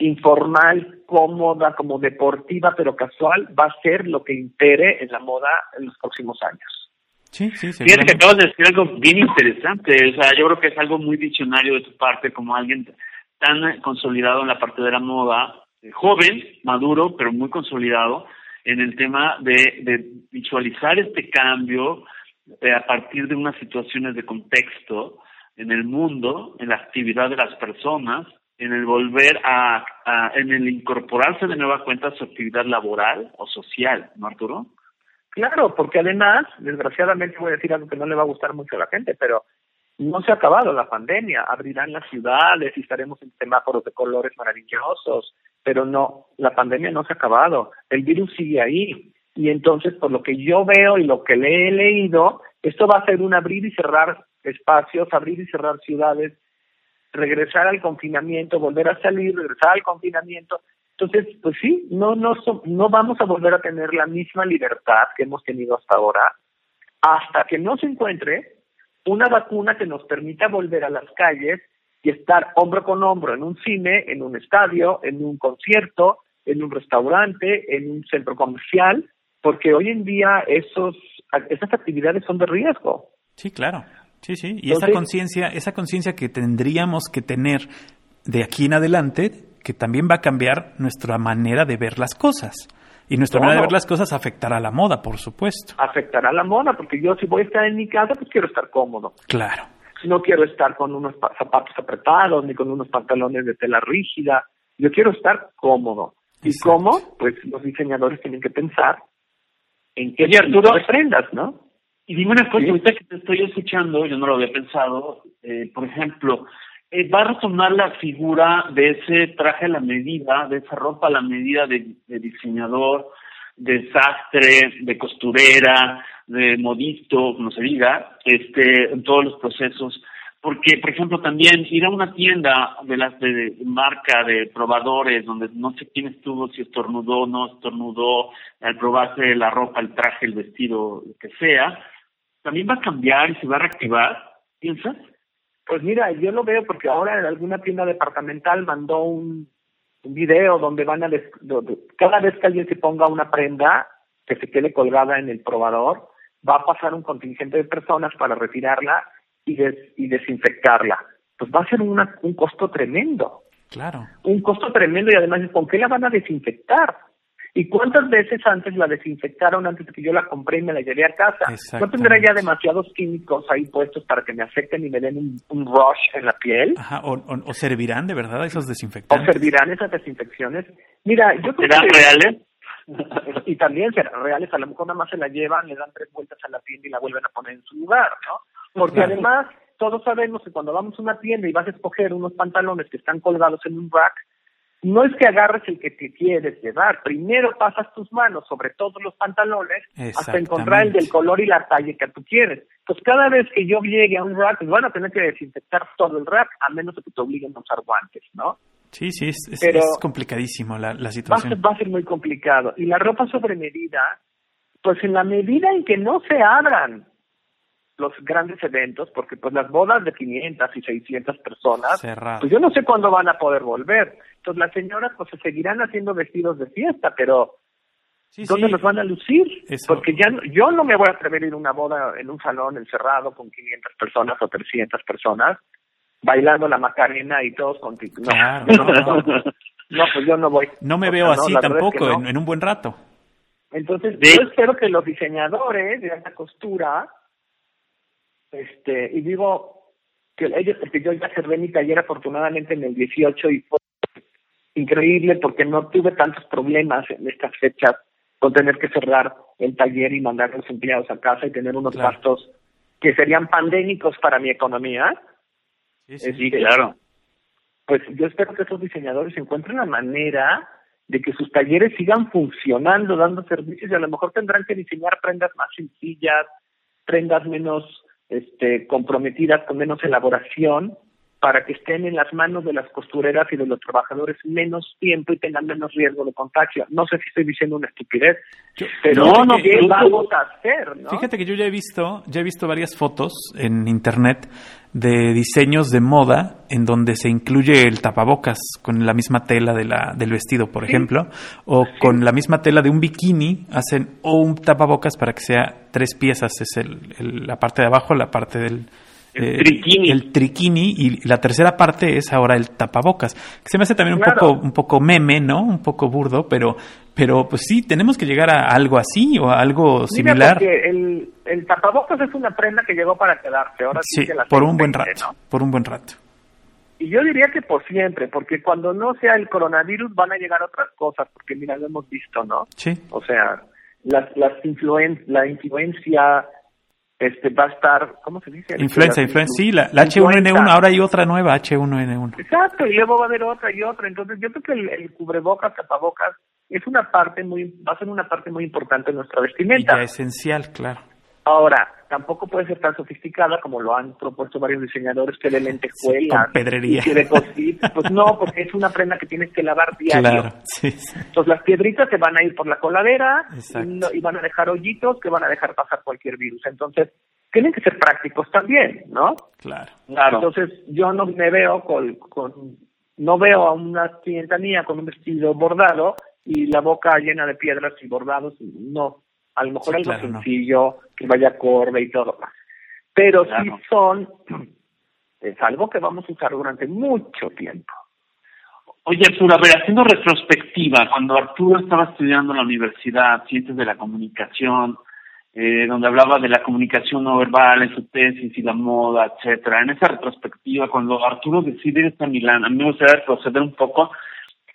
informal, cómoda, como deportiva, pero casual, va a ser lo que impere en la moda en los próximos años. Sí, sí, Fíjate que acabas de decir algo bien interesante. O sea, yo creo que es algo muy diccionario de tu parte, como alguien tan consolidado en la parte de la moda, eh, joven, maduro, pero muy consolidado en el tema de, de visualizar este cambio eh, a partir de unas situaciones de contexto en el mundo, en la actividad de las personas, en el volver a, en el incorporarse de nueva cuenta a su actividad laboral o social, ¿no, Arturo? Claro, porque además, desgraciadamente voy a decir algo que no le va a gustar mucho a la gente, pero no se ha acabado la pandemia, abrirán las ciudades y estaremos en semáforos de colores maravillosos, pero no, la pandemia no se ha acabado, el virus sigue ahí. Y entonces, por lo que yo veo y lo que le he leído, esto va a ser un abrir y cerrar espacios, abrir y cerrar ciudades, regresar al confinamiento, volver a salir, regresar al confinamiento. Entonces, pues sí, no, no, no vamos a volver a tener la misma libertad que hemos tenido hasta ahora hasta que no se encuentre una vacuna que nos permita volver a las calles y estar hombro con hombro en un cine, en un estadio, en un concierto, en un restaurante, en un centro comercial, porque hoy en día esos esas actividades son de riesgo. Sí, claro. Sí, sí. Y esa conciencia, esa conciencia que tendríamos que tener de aquí en adelante, que también va a cambiar nuestra manera de ver las cosas. Y nuestra manera de ver las cosas afectará a la moda, por supuesto. Afectará a la moda, porque yo si voy a estar en mi casa, pues quiero estar cómodo. Claro. No quiero estar con unos zapatos apretados, ni con unos pantalones de tela rígida. Yo quiero estar cómodo. ¿Y cómo? Pues los diseñadores tienen que pensar en qué Arturo, prendas, ¿no? Y dime una cosa, ahorita que te estoy escuchando, yo no lo había pensado, eh, por ejemplo, eh, va a retomar la figura de ese traje a la medida, de esa ropa a la medida de, diseñador, de sastre, de costurera, de modisto, como se diga, este, en todos los procesos. Porque, por ejemplo, también ir a una tienda de las de, marca, de probadores, donde no sé quién estuvo, si estornudó o no estornudó, al probarse la ropa, el traje, el vestido, lo que sea, también va a cambiar y se va a reactivar, ¿piensas? Pues mira, yo lo veo porque ahora en alguna tienda departamental mandó un, video donde van a cada vez que alguien se ponga una prenda que se quede colgada en el probador, va a pasar un contingente de personas para retirarla y, y desinfectarla. Pues va a ser una, un costo tremendo. Claro. Un costo tremendo y además, ¿con qué la van a desinfectar? ¿Y cuántas veces antes la desinfectaron antes de que yo la compré y me la llevé a casa? ¿No tendrá ya demasiados químicos ahí puestos para que me afecten y me den un, rush en la piel? Ajá, o, servirán de verdad esos desinfectantes. ¿O servirán esas desinfecciones? Mira, yo creo ¿Serán reales? *laughs* y también serán reales, a lo mejor nada más se la llevan, le dan tres vueltas a la tienda y la vuelven a poner en su lugar, ¿no? Porque además todos sabemos que cuando vamos a una tienda y vas a escoger unos pantalones que están colgados en un rack, no es que agarres el que te quieres llevar, primero pasas tus manos sobre todos los pantalones hasta encontrar el del color y la talla que tú quieres. Entonces, cada vez que yo llegue a un rack, pues van a tener que desinfectar todo el rack, a menos que te obliguen a usar guantes, ¿no? Sí, sí, es, es, complicadísimo la, la situación. Va a, ser, va a ser muy complicado. Y la ropa sobre medida, pues en la medida en que no se abran los grandes eventos, porque pues las bodas de 500 y 600 personas, pues yo no sé cuándo van a poder volver. Entonces las señoras pues se seguirán haciendo vestidos de fiesta, pero ¿dónde los van a lucir? Porque ya yo no me voy a atrever a ir a una boda en un salón encerrado con 500 personas o 300 personas bailando la macarena y todos con no, no, pues yo no voy. No me veo así tampoco en, en un buen rato. Entonces, yo espero que los diseñadores de alta costura este, y digo que ellos, porque yo ya cerré mi taller afortunadamente en el 18 y fue increíble porque no tuve tantos problemas en estas fechas con tener que cerrar el taller y mandar a los empleados a casa y tener unos gastos que serían pandémicos para mi economía. Sí, sí, claro. Pues yo espero que esos diseñadores encuentren la manera de que sus talleres sigan funcionando, dando servicios y a lo mejor tendrán que diseñar prendas más sencillas, prendas menos este, comprometidas con menos elaboración para que estén en las manos de las costureras y de los trabajadores menos tiempo y tengan menos riesgo de contagio. No sé si estoy diciendo una estupidez, pero no, no, ¿qué vamos a hacer? ¿no? Fíjate que yo ya he visto, ya he visto varias fotos en internet de diseños de moda en donde se incluye el tapabocas con la misma tela de la, del vestido, por ejemplo, o con la misma tela de un bikini, hacen o un tapabocas para que sea tres piezas, es el, la parte de abajo, la parte del, el eh, triquini. El triquini y la tercera parte es ahora el tapabocas. Que se me hace también un poco un poco meme, ¿no? Un poco burdo, pero pero pues sí, tenemos que llegar a algo así o a algo similar. el, el tapabocas es una prenda que llegó para quedarse. Ahora sí, por un buen rato, por un buen rato. Y yo diría que por siempre, porque cuando no sea el coronavirus van a llegar otras cosas, porque mira, lo hemos visto, ¿no? Sí. O sea, las, las influen la influencia este va a estar, ¿cómo se dice? Influenza, influenza, sí, la, H1N1, ahora hay otra nueva H1N1. Exacto, y luego va a haber otra y otra, entonces yo creo que el, el cubrebocas, tapabocas, es una parte muy, va a ser una parte muy importante de nuestra vestimenta. Y esencial, claro. Ahora, tampoco puede ser tan sofisticada como lo han propuesto varios diseñadores que de lentejuelas con pedrería. y de cositas. Pues no, porque es una prenda que tienes que lavar diario. Claro, sí, sí. Entonces las piedritas se van a ir por la coladera y, no- y van a dejar hoyitos que van a dejar pasar cualquier virus. Entonces, tienen que ser prácticos también, ¿no? Claro. Claro. Entonces, yo no me veo con, con- no veo a una clienta mía con un vestido bordado y la boca llena de piedras y bordados, no. A lo mejor Sí, algo claro, no. sencillo, que vaya acorde y todo más. Pero Claro. sí son, es algo que vamos a usar durante mucho tiempo. Oye, Arturo, a ver, haciendo retrospectiva, cuando Arturo estaba estudiando en la universidad, Ciencias de la Comunicación, eh, donde hablaba de la comunicación no verbal en su tesis y la moda, etcétera, en esa retrospectiva, cuando Arturo decide irse a Milán, a mí me gustaría proceder un poco,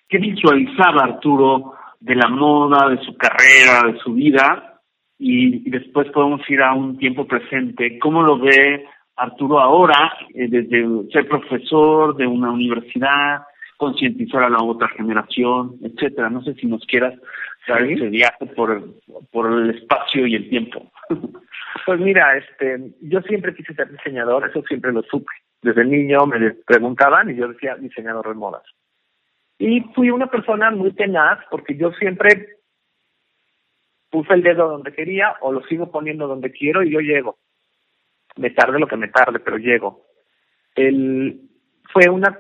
¿qué visualizaba Arturo de la moda, de su carrera, de su vida? Y, y después podemos ir a un tiempo presente. ¿Cómo lo ve Arturo ahora, eh, desde ser profesor de una universidad, concientizar a la otra generación, etcétera? No sé si nos quieras dar Sí. ese viaje por, por el espacio y el tiempo. *laughs* Pues mira, este, yo siempre quise ser diseñador, eso siempre lo supe. Desde niño me preguntaban y yo decía diseñador de modas. Y fui una persona muy tenaz porque yo siempre puse el dedo donde quería o lo sigo poniendo donde quiero y yo llego. Me tarde lo que me tarde, pero llego. El, fue una...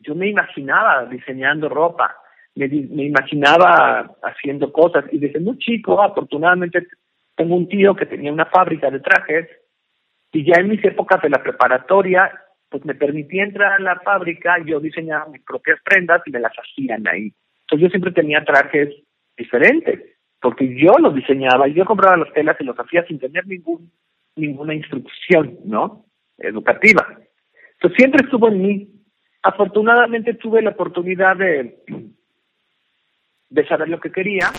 Yo me imaginaba diseñando ropa, me, me imaginaba haciendo cosas y desde muy chico, afortunadamente, tengo un tío que tenía una fábrica de trajes y ya en mis épocas de la preparatoria, pues me permitía entrar a la fábrica, yo diseñaba mis propias prendas y me las hacían ahí. Entonces yo siempre tenía trajes diferentes, porque yo los diseñaba y yo compraba las telas y los hacía sin tener ningún ninguna instrucción, ¿no? Educativa. Entonces siempre estuvo en mí. Afortunadamente tuve la oportunidad de, de saber lo que quería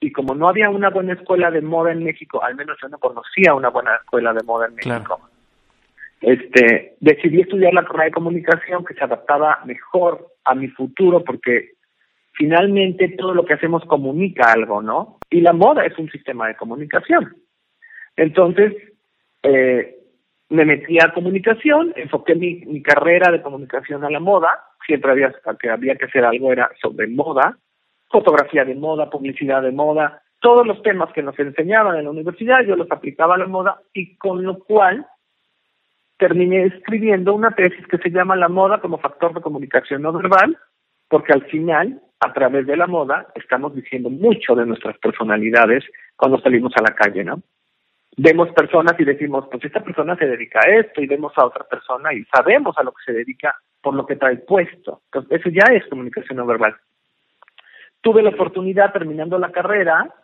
y como no había una buena escuela de moda en México, al menos yo no conocía una buena escuela de moda en Claro. Este, decidí estudiar la carrera de comunicación que se adaptaba mejor a mi futuro porque finalmente todo lo que hacemos comunica algo, ¿no? Y la moda es un sistema de comunicación. Entonces, eh, me metí a comunicación, enfoqué mi, mi carrera de comunicación a la moda, siempre había que había que hacer algo era sobre moda, fotografía de moda, publicidad de moda, todos los temas que nos enseñaban en la universidad, yo los aplicaba a la moda y con lo cual terminé escribiendo una tesis que se llama La moda como factor de comunicación no verbal, porque al final, a través de la moda, estamos diciendo mucho de nuestras personalidades cuando salimos a la calle, ¿no? Vemos personas y decimos, pues esta persona se dedica a esto, y vemos a otra persona y sabemos a lo que se dedica por lo que trae puesto. Entonces, eso ya es comunicación no verbal. Tuve la oportunidad, terminando la carrera,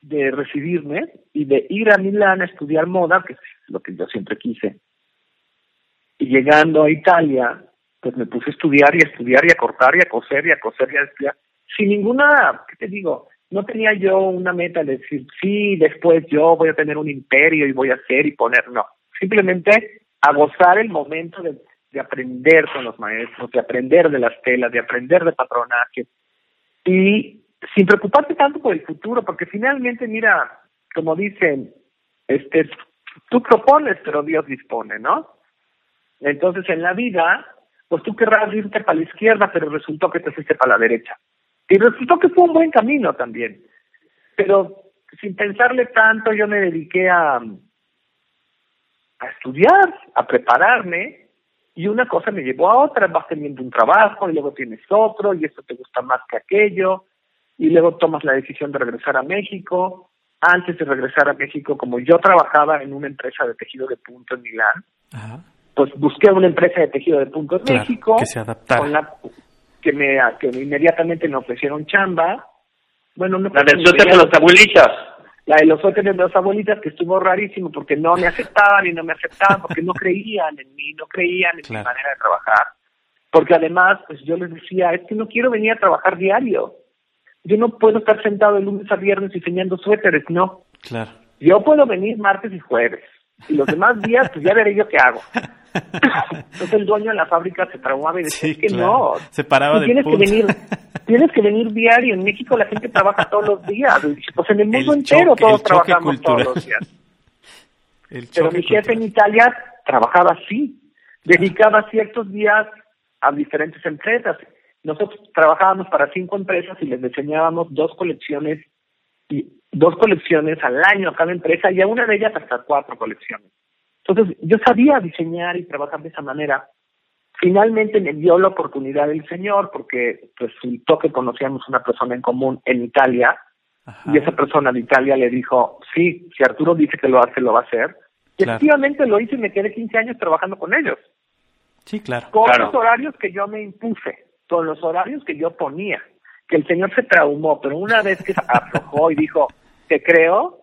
de recibirme y de ir a Milán a estudiar moda, que es lo que yo siempre quise. Y llegando a Italia, pues me puse a estudiar y a estudiar y a cortar y a coser y a coser y a estudiar, sin ninguna, ¿qué te digo? No tenía yo una meta de decir, sí, después yo voy a tener un imperio y voy a hacer y poner, no. Simplemente a gozar el momento de, de aprender con los maestros, de aprender de las telas, de aprender de patronaje. Y sin preocuparte tanto por el futuro, porque finalmente, mira, como dicen, este, tú propones, pero Dios dispone, ¿no? Entonces, en la vida, pues tú querrás irte para la izquierda, pero resultó que te fuiste para la derecha. Y resultó que fue un buen camino también. Pero sin pensarle tanto, yo me dediqué a, a estudiar, a prepararme, y una cosa me llevó a otra, vas teniendo un trabajo y luego tienes otro, y esto te gusta más que aquello, y luego tomas la decisión de regresar a México. Antes de regresar a México, como yo trabajaba en una empresa de tejido de punto en Milán, Ajá. Pues busqué una empresa de tejido de punto en Claro, México que se adaptara. con la que me que inmediatamente me ofrecieron chamba bueno no La del suéter de los abuelitas. la de los suéteres de las abuelitas que estuvo rarísimo porque no me aceptaban y no me aceptaban porque no creían en mí no creían en Claro. mi manera de trabajar porque además pues yo les decía es que no quiero venir a trabajar diario yo no puedo estar sentado de lunes a viernes diseñando suéteres no Claro. yo puedo venir martes y jueves. Y los demás días, pues ya veré yo qué hago. *laughs* Entonces el dueño de la fábrica se traumaba y decía, Sí, que claro. no, Se paraba tienes que punto. venir, *laughs* tienes que venir diario. En México la gente trabaja todos los días. Pues en el mundo El entero choque- todos trabajamos cultural. todos los días. *laughs* El Pero mi jefe en. Italia trabajaba así, dedicaba ciertos días a diferentes empresas. Nosotros trabajábamos para cinco empresas y les diseñábamos dos colecciones y dos colecciones al año a cada empresa y a una de ellas hasta cuatro colecciones. Entonces yo sabía diseñar y trabajar de esa manera. Finalmente me dio la oportunidad el señor porque resultó que conocíamos una persona en común en Italia Ajá. y esa persona de Italia le dijo, sí, si Arturo dice que lo hace, lo va a hacer. Y Claro. efectivamente lo hice y me quedé 15 años trabajando con ellos, Sí, claro. con Claro. los horarios que yo me impuse, con los horarios que yo ponía. Que el señor se traumó, pero una vez que aflojó y dijo, te creo,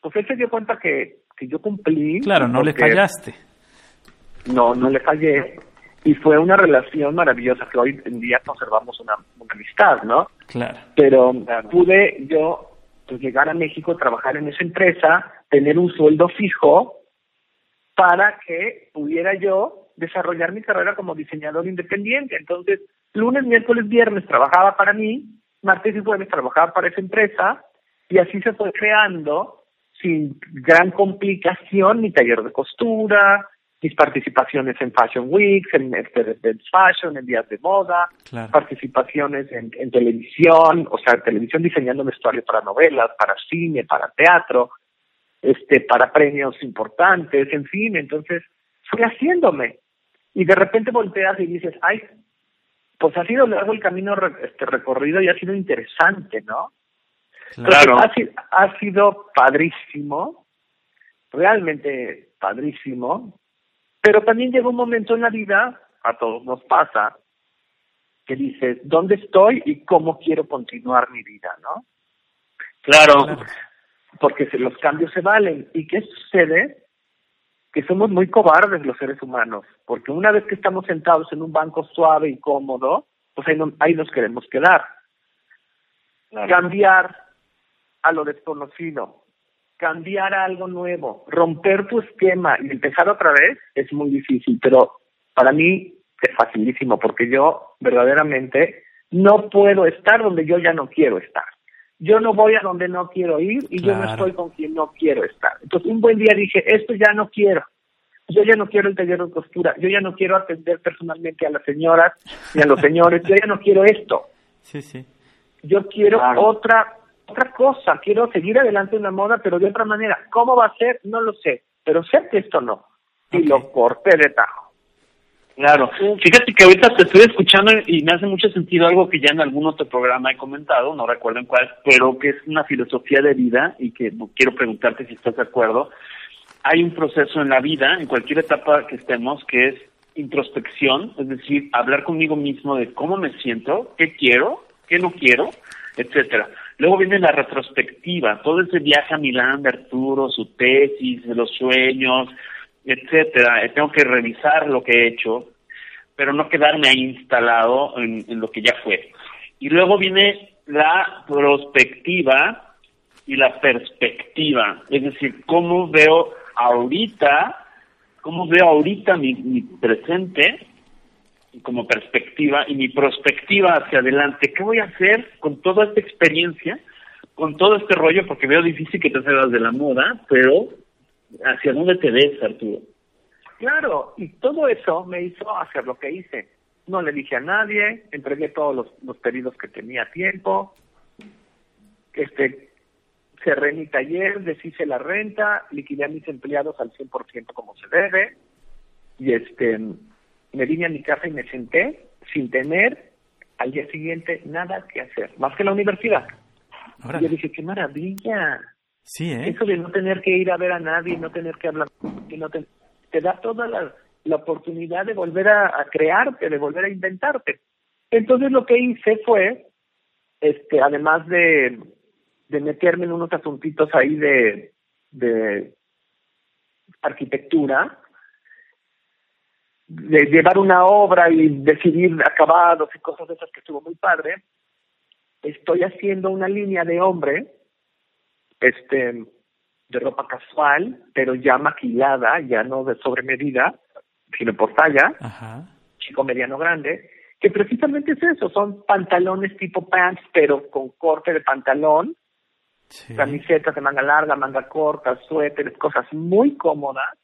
pues él se dio cuenta que, que yo cumplí. Claro, no le fallaste. No, no le fallé. Y fue una relación maravillosa que hoy en día conservamos una, una amistad, ¿no? Claro. pero pude yo pues, llegar a México, trabajar en esa empresa, tener un sueldo fijo para que pudiera yo desarrollar mi carrera como diseñador independiente. Entonces, lunes, miércoles, viernes trabajaba para mí, martes y jueves trabajaba para esa empresa y así se fue creando sin gran complicación mi taller de costura, mis participaciones en Fashion Weeks, en este, en Fashion, en días de moda, Claro. participaciones en, en televisión, o sea, televisión diseñando vestuario para novelas, para cine, para teatro, este, para premios importantes, en fin, entonces fui haciéndome. Y de repente volteas y dices, ay, pues ha sido largo el camino este recorrido y ha sido interesante, ¿no? Claro. Ha, si- ha sido padrísimo, realmente padrísimo, pero también llega un momento en la vida, a todos nos pasa, que dices, ¿dónde estoy y cómo quiero continuar mi vida, no? Claro. Porque se- los cambios se valen. ¿Y qué sucede? Que somos muy cobardes los seres humanos, porque una vez que estamos sentados en un banco suave y cómodo, pues ahí, no- ahí nos queremos quedar. Cambiar a lo desconocido, cambiar a algo nuevo, romper tu esquema y empezar otra vez es muy difícil, pero para mí es facilísimo porque yo verdaderamente no puedo estar donde yo ya no quiero estar. Yo no voy a donde no quiero ir y yo no estoy con quien no quiero estar. Entonces un buen día dije, esto ya no quiero. Yo ya no quiero el taller de costura, yo ya no quiero atender personalmente a las señoras ni a los señores, yo ya no quiero esto Sí, sí. yo quiero Claro. otra otra cosa, quiero seguir adelante en la moda, pero de otra manera. ¿Cómo va a ser? No lo sé, pero sé que esto no. Y lo corté de tajo. Claro. Fíjate que ahorita te estoy escuchando y me hace mucho sentido algo que ya en algún otro programa he comentado, no recuerdo en cuál, pero que es una filosofía de vida y que quiero preguntarte si estás de acuerdo. Hay un proceso en la vida, en cualquier etapa que estemos, que es introspección, es decir, hablar conmigo mismo de cómo me siento, qué quiero, qué no quiero, etcétera. Luego viene la retrospectiva, todo ese viaje a Milán de Arturo, su tesis, los sueños, etcétera. Eh, Tengo que revisar lo que he hecho, pero no quedarme ahí instalado en, lo que ya fue. Y luego viene la prospectiva y la perspectiva, es decir, cómo veo ahorita, cómo veo ahorita mi presente como perspectiva y mi perspectiva hacia adelante. ¿Qué voy a hacer con toda esta experiencia, con todo este rollo? Porque veo difícil que te salgas de la moda, pero ¿hacia dónde te ves, Arturo? Claro, y todo eso me hizo hacer lo que hice. No le dije a nadie, entregué todos los, los pedidos que tenía a tiempo, este, cerré mi taller, deshice la renta, liquidé a mis empleados al 100% como se debe, y este, me vine a mi casa y me senté sin tener al día siguiente nada que hacer, más que la universidad. Ahora, Y yo dije, qué maravilla. sí, ¿eh? Eso de no tener que ir a ver a nadie, no tener que hablar, y no te, te da toda la, la oportunidad de volver a, a crearte, de volver a inventarte. Entonces lo que hice fue, este, además de, de meterme en unos asuntitos ahí de, de arquitectura, de llevar una obra y decidir acabados y cosas de esas que estuvo muy padre, estoy haciendo una línea de hombre, este, de ropa casual, pero ya maquilada, ya no de sobre medida, sino por talla, Ajá. chico, mediano, grande, que precisamente es eso, son pantalones tipo pants, pero con corte de pantalón, Sí. camisetas de manga larga, manga corta, suéteres, cosas muy cómodas,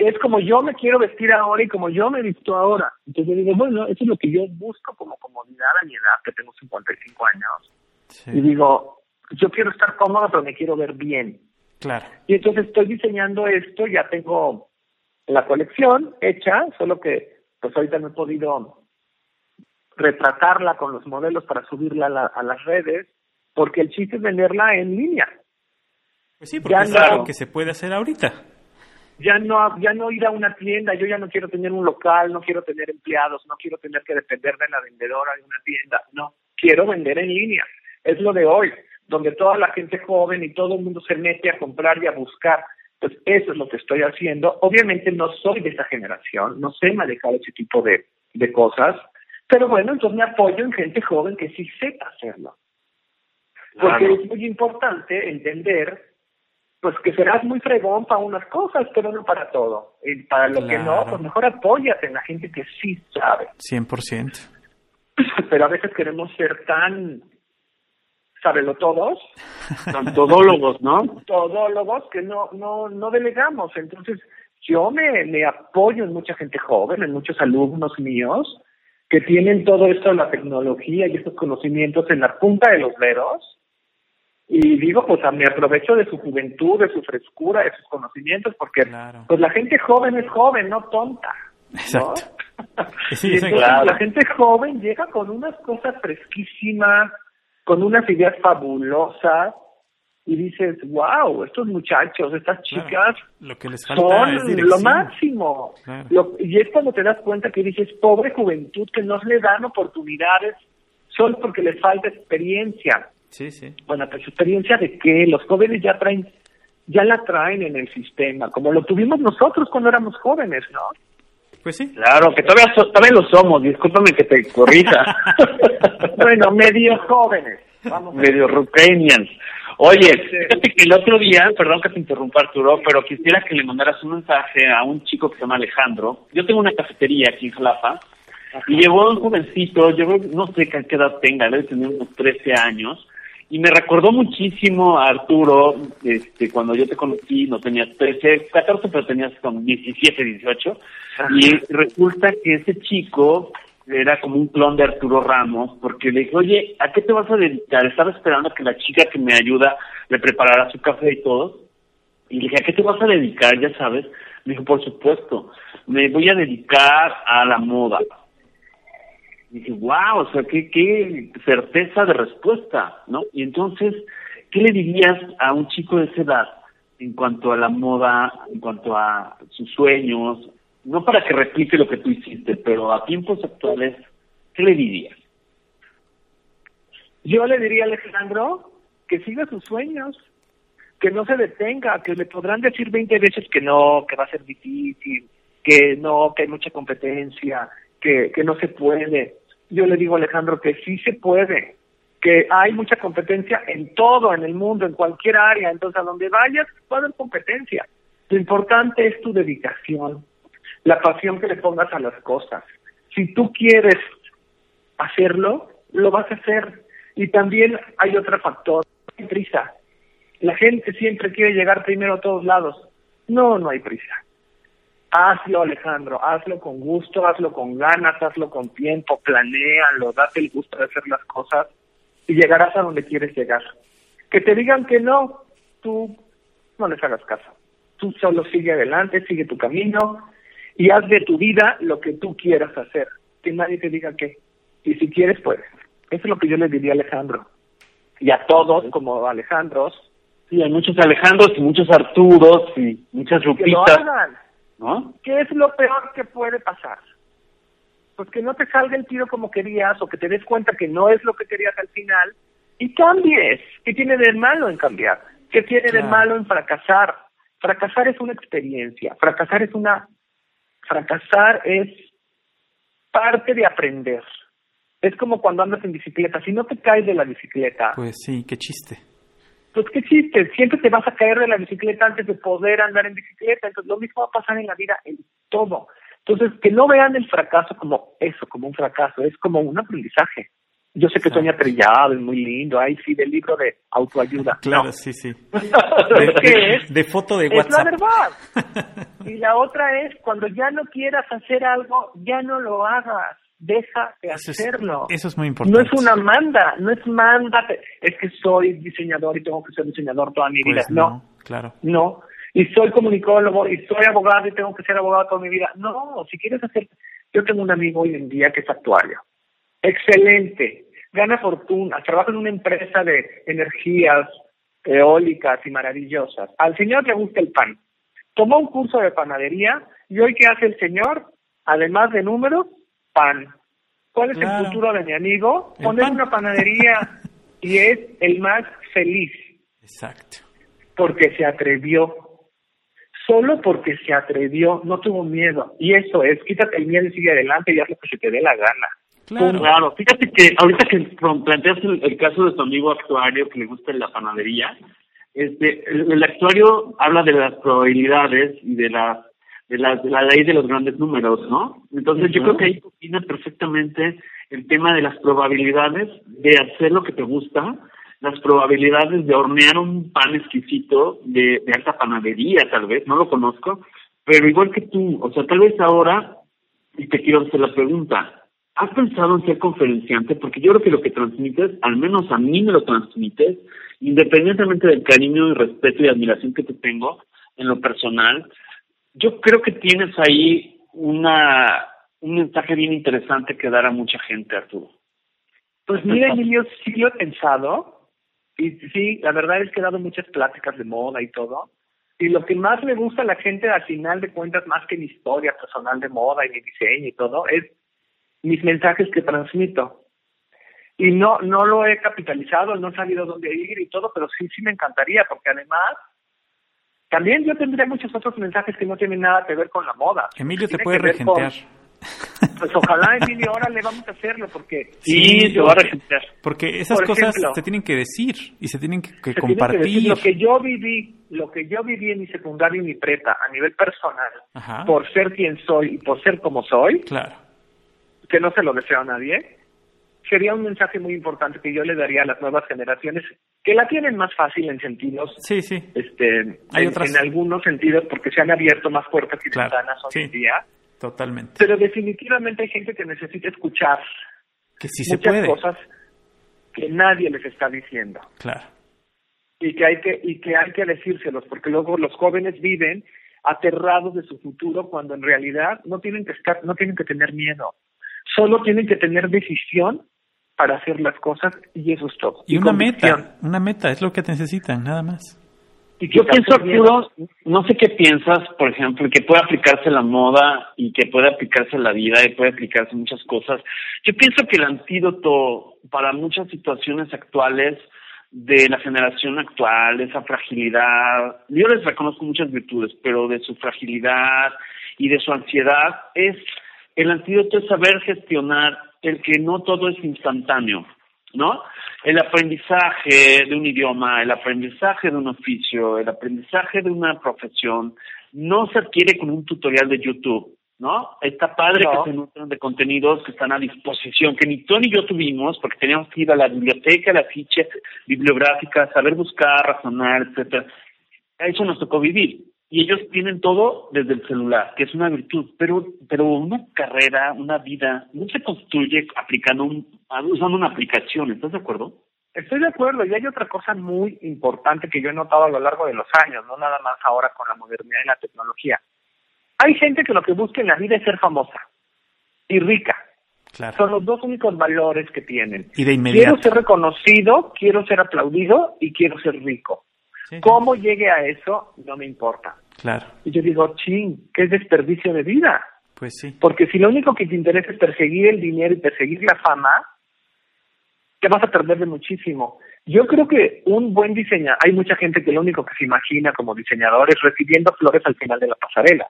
que es como yo me quiero vestir ahora y como yo me visto ahora. Entonces yo digo, bueno, eso es lo que yo busco como comodidad a mi edad, que tengo 55 años. Sí. Y digo, yo quiero estar cómoda, pero me quiero ver bien. Claro. Y entonces estoy diseñando esto, ya tengo la colección hecha, solo que pues ahorita no he podido retratarla con los modelos para subirla a, la- a las redes, porque el chiste es venderla en línea. Pues sí, porque Ya es no. algo que se puede hacer ahorita. Ya no, ya no ir a una tienda, yo ya no quiero tener un local, no quiero tener empleados, no quiero tener que depender de la vendedora de una tienda, no, quiero vender en línea. Es lo de hoy, donde toda la gente joven y todo el mundo se mete a comprar y a buscar. Pues eso es lo que estoy haciendo. Obviamente no soy de esa generación, no sé manejar ese tipo de, de cosas, pero bueno, entonces me apoyo en gente joven que sí sepa hacerlo. Porque Claro. es muy importante entender pues que serás muy fregón para unas cosas, pero no para todo. Y para lo que no, pues mejor apóyate en la gente que sí sabe. 100%. Pero a veces queremos ser tan sábelo todos, *laughs* Son todólogos, ¿no? todólogos, que no, no, no delegamos. Entonces, yo me, me apoyo en mucha gente joven, en muchos alumnos míos, que tienen todo esto de la tecnología y estos conocimientos en la punta de los dedos. Y digo, pues a- me aprovecho de su juventud, de su frescura, de sus conocimientos, porque Claro. pues la gente joven es joven, no tonta. ¿no? Exacto. *laughs* Sí, y entonces Claro. la gente joven llega con unas cosas fresquísimas, con unas ideas fabulosas, y dices, wow, estos muchachos, estas chicas Claro. Lo que les falta son es lo máximo. Claro. Lo- y es cuando te das cuenta que dices, pobre juventud, que no le dan oportunidades solo porque les falta experiencia. Sí, sí. Bueno, pues experiencia de que los jóvenes ya traen, ya la traen en el sistema, como lo tuvimos nosotros cuando éramos jóvenes, ¿no? Pues sí. Claro, que todavía, so- todavía lo somos, discúlpame que te corrija. *laughs* bueno, medio jóvenes. Vamos Medio Ukrainians. Oye, fíjate que el otro día, perdón que te interrumpa Arturo, pero quisiera que le mandaras un mensaje a un chico que se llama Alejandro. Yo tengo una cafetería aquí en Jalapa y llegó un jovencito, yo no sé qué edad tenga, debe tener unos 13 años, y me recordó muchísimo a Arturo, este, cuando yo te conocí, no tenías 13, 14, pero tenías como 17, 18, y resulta que ese chico era como un clon de Arturo Ramos, porque le dije, oye, ¿a qué te vas a dedicar? Estaba esperando a que la chica que me ayuda le preparara su café y todo, y le dije, ¿a qué te vas a dedicar? Ya sabes. Me dijo, por supuesto, me voy a dedicar a la moda. Dije, wow, o sea, qué, qué certeza de respuesta, ¿no? Y entonces, ¿qué le dirías a un chico de esa edad en cuanto a la moda, en cuanto a sus sueños? No para que replique lo que tú hiciste, pero a tiempos actuales, ¿qué le dirías? Yo le diría a Alejandro que siga sus sueños, que no se detenga, que le podrán decir 20 veces que no, que va a ser difícil, que no, que hay mucha competencia, que, que no se puede. Yo le digo a Alejandro que sí se puede, que hay mucha competencia en todo, en el mundo, en cualquier área. Entonces, a donde vayas, va a haber competencia. Lo importante es tu dedicación, la pasión que le pongas a las cosas. Si tú quieres hacerlo, lo vas a hacer. Y también hay otro factor, hay prisa. La gente siempre quiere llegar primero a todos lados. No, no hay prisa. Hazlo, Alejandro, hazlo con gusto, hazlo con ganas, hazlo con tiempo, planéalo, date el gusto de hacer las cosas y llegarás a donde quieres llegar. Que te digan que no, tú no les hagas caso. Tú solo sigue adelante, sigue tu camino y haz de tu vida lo que tú quieras hacer. Que nadie te diga qué. Y si quieres, puedes. Eso es lo que yo le diría a Alejandro. Y a todos, como Alejandros, Sí, hay muchos Alejandros y muchos Arturos y muchas que lo hagan. ¿No? ¿Qué es lo peor que puede pasar? Pues que no te salga el tiro como querías o que te des cuenta que no es lo que querías al final y cambies. ¿Qué tiene de malo en cambiar? ¿Qué tiene de malo en fracasar? Fracasar es una experiencia, fracasar es una... Fracasar es parte de aprender. Es como cuando andas en bicicleta. Si no te caes de la bicicleta, Pues sí, qué chiste. Pues qué chiste, siempre te vas a caer de la bicicleta antes de poder andar en bicicleta, entonces lo mismo va a pasar en la vida, en todo. Entonces, que no vean el fracaso como eso, como un fracaso, es como un aprendizaje. Yo sé que sueña trillado y muy lindo, ahí sí, del libro de autoayuda. *laughs* Claro, sí, sí. *laughs* De, ¿Qué es? de foto de Es la WhatsApp. verdad. *laughs* Y la otra es, cuando ya no quieras hacer algo, ya no lo hagas. Deja de Eso es- hacerlo. eso es muy importante. No es una manda, no es manda. Es que soy diseñador y tengo que ser diseñador toda mi vida. Pues no, no, claro. no. Y soy comunicólogo y soy abogado y tengo que ser abogado toda mi vida. No, si quieres hacer... Yo tengo un amigo hoy en día que es actuario. Excelente. Gana fortuna. Trabaja en una empresa de energías eólicas y maravillosas. Al señor le gusta el pan. Tomó un curso de panadería y hoy ¿qué hace el señor? Además de números, pan. ¿Cuál es Claro. el futuro de mi amigo? El Poner pan. una panadería *laughs* y es el más feliz Exacto. porque se atrevió. Solo porque se atrevió, no tuvo miedo. Y eso es, quítate el miedo y sigue adelante y haz lo que se te dé la gana. Claro. Claro, fíjate que ahorita que planteas el, el caso de tu amigo actuario que le gusta la panadería, este, el, el actuario habla de las probabilidades y de la, de la, de la ley de los grandes números, ¿no? Entonces yo creo que ahí combina perfectamente el tema de las probabilidades de hacer lo que te gusta, las probabilidades de hornear un pan exquisito de, de alta panadería, tal vez, no lo conozco, pero igual que tú, o sea, tal vez ahora, y te quiero hacer la pregunta, ¿has pensado en ser conferenciante? Porque yo creo que lo que transmites, al menos a mí me lo transmites, independientemente del cariño y respeto y admiración que te tengo en lo personal, yo creo que tienes ahí una un mensaje bien interesante que dar a mucha gente, Arturo. Pues mira, Emilio, sí lo he pensado. Y sí, la verdad es que he dado muchas pláticas de moda y todo. Y lo que más me gusta a la gente, al final de cuentas, más que mi historia personal de moda y mi diseño y todo, es mis mensajes que transmito. Y no no lo he capitalizado, no he sabido dónde ir y todo, pero sí, sí me encantaría, porque además, también yo tendría muchos otros mensajes que no tienen nada que ver con la moda. Emilio te puede con- regentear. *laughs* Pues ojalá, Emilio, ahora le vamos a hacerlo, porque Sí, te va a regentear. Porque esas Por cosas ejemplo, se tienen que decir y se tienen que, que Se tiene que compartir. lo que yo viví, lo que yo viví en mi secundaria y mi prepa a nivel personal, Ajá. por ser quien soy y por ser como soy, Claro. que no se lo deseo a nadie, sería un mensaje muy importante que yo le daría a las nuevas generaciones que la tienen más fácil en sentidos, Sí, sí. este, Hay en, otras- en algunos sentidos porque se han abierto más puertas y Claro, ventanas hoy sí. en día, Totalmente. pero definitivamente hay gente que necesita escuchar Que sí se muchas puede. cosas que nadie les está diciendo. Claro. y que hay que y que hay que decírselos porque luego los jóvenes viven aterrados de su futuro cuando en realidad no tienen que estar no tienen que tener miedo solo tienen que tener decisión para hacer las cosas y eso es todo Y una convicción. meta. Una meta es lo que necesitan, nada más. y Yo pienso. Arturo, no sé qué piensas, por ejemplo, que puede aplicarse la moda y que puede aplicarse la vida y puede aplicarse muchas cosas. Yo pienso que el antídoto para muchas situaciones actuales de la generación actual, de esa fragilidad, yo les reconozco muchas virtudes, pero de su fragilidad y de su ansiedad, es el antídoto es saber gestionar el que no todo es instantáneo, ¿no? El aprendizaje de un idioma, el aprendizaje de un oficio, el aprendizaje de una profesión, no se adquiere con un tutorial de YouTube, ¿no? Está padre No. que se nutran de contenidos que están a disposición, que ni tú ni yo tuvimos, porque teníamos que ir a la biblioteca, a la ficha bibliográfica, saber buscar, razonar, etcétera. Eso nos tocó vivir. Y ellos tienen todo desde el celular, que es una virtud, pero pero una carrera, una vida, no se construye aplicando un, usando una aplicación, ¿estás de acuerdo? Estoy de acuerdo y hay otra cosa muy importante que yo he notado a lo largo de los años, no nada más ahora con la modernidad y la tecnología. Hay gente que lo que busca en la vida es ser famosa y rica. Claro. Son los dos únicos valores que tienen. Y de inmediato. Quiero ser reconocido, quiero ser aplaudido y quiero ser rico. Sí, sí. ¿Cómo llegue a eso? No me importa. Claro. Y yo digo, ching, qué desperdicio de vida. Pues sí. Porque si lo único que te interesa es perseguir el dinero y perseguir la fama, te vas a perder de muchísimo. Yo creo que un buen diseñador, hay mucha gente que lo único que se imagina como diseñador es recibiendo flores al final de la pasarela.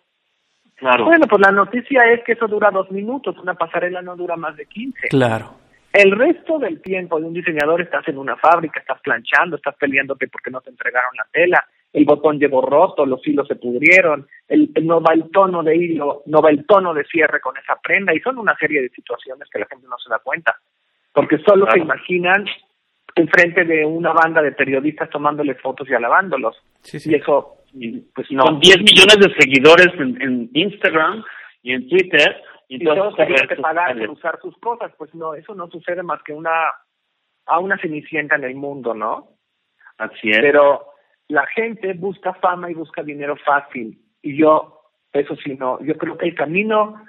Claro. Bueno, pues la noticia es que eso dura dos minutos, una pasarela no dura más de 15. Claro. El resto del tiempo de un diseñador estás en una fábrica, estás planchando, estás peleándote porque no te entregaron la tela, el botón llegó roto, los hilos se pudrieron, el, no va el tono de hilo, no va el tono de cierre con esa prenda, y son una serie de situaciones que la gente no se da cuenta, porque solo se imaginan enfrente de una banda de periodistas tomándoles fotos y alabándolos. Y eso, pues no. Con 10 millones de seguidores en, Instagram y en Twitter, y, todos tienen que pagar por usar sus cosas, pues no, eso no sucede más que una a una cenicienta en el mundo, ¿no? Así es. Pero la gente busca fama y busca dinero fácil. Y yo, eso sí, no. Yo creo que el camino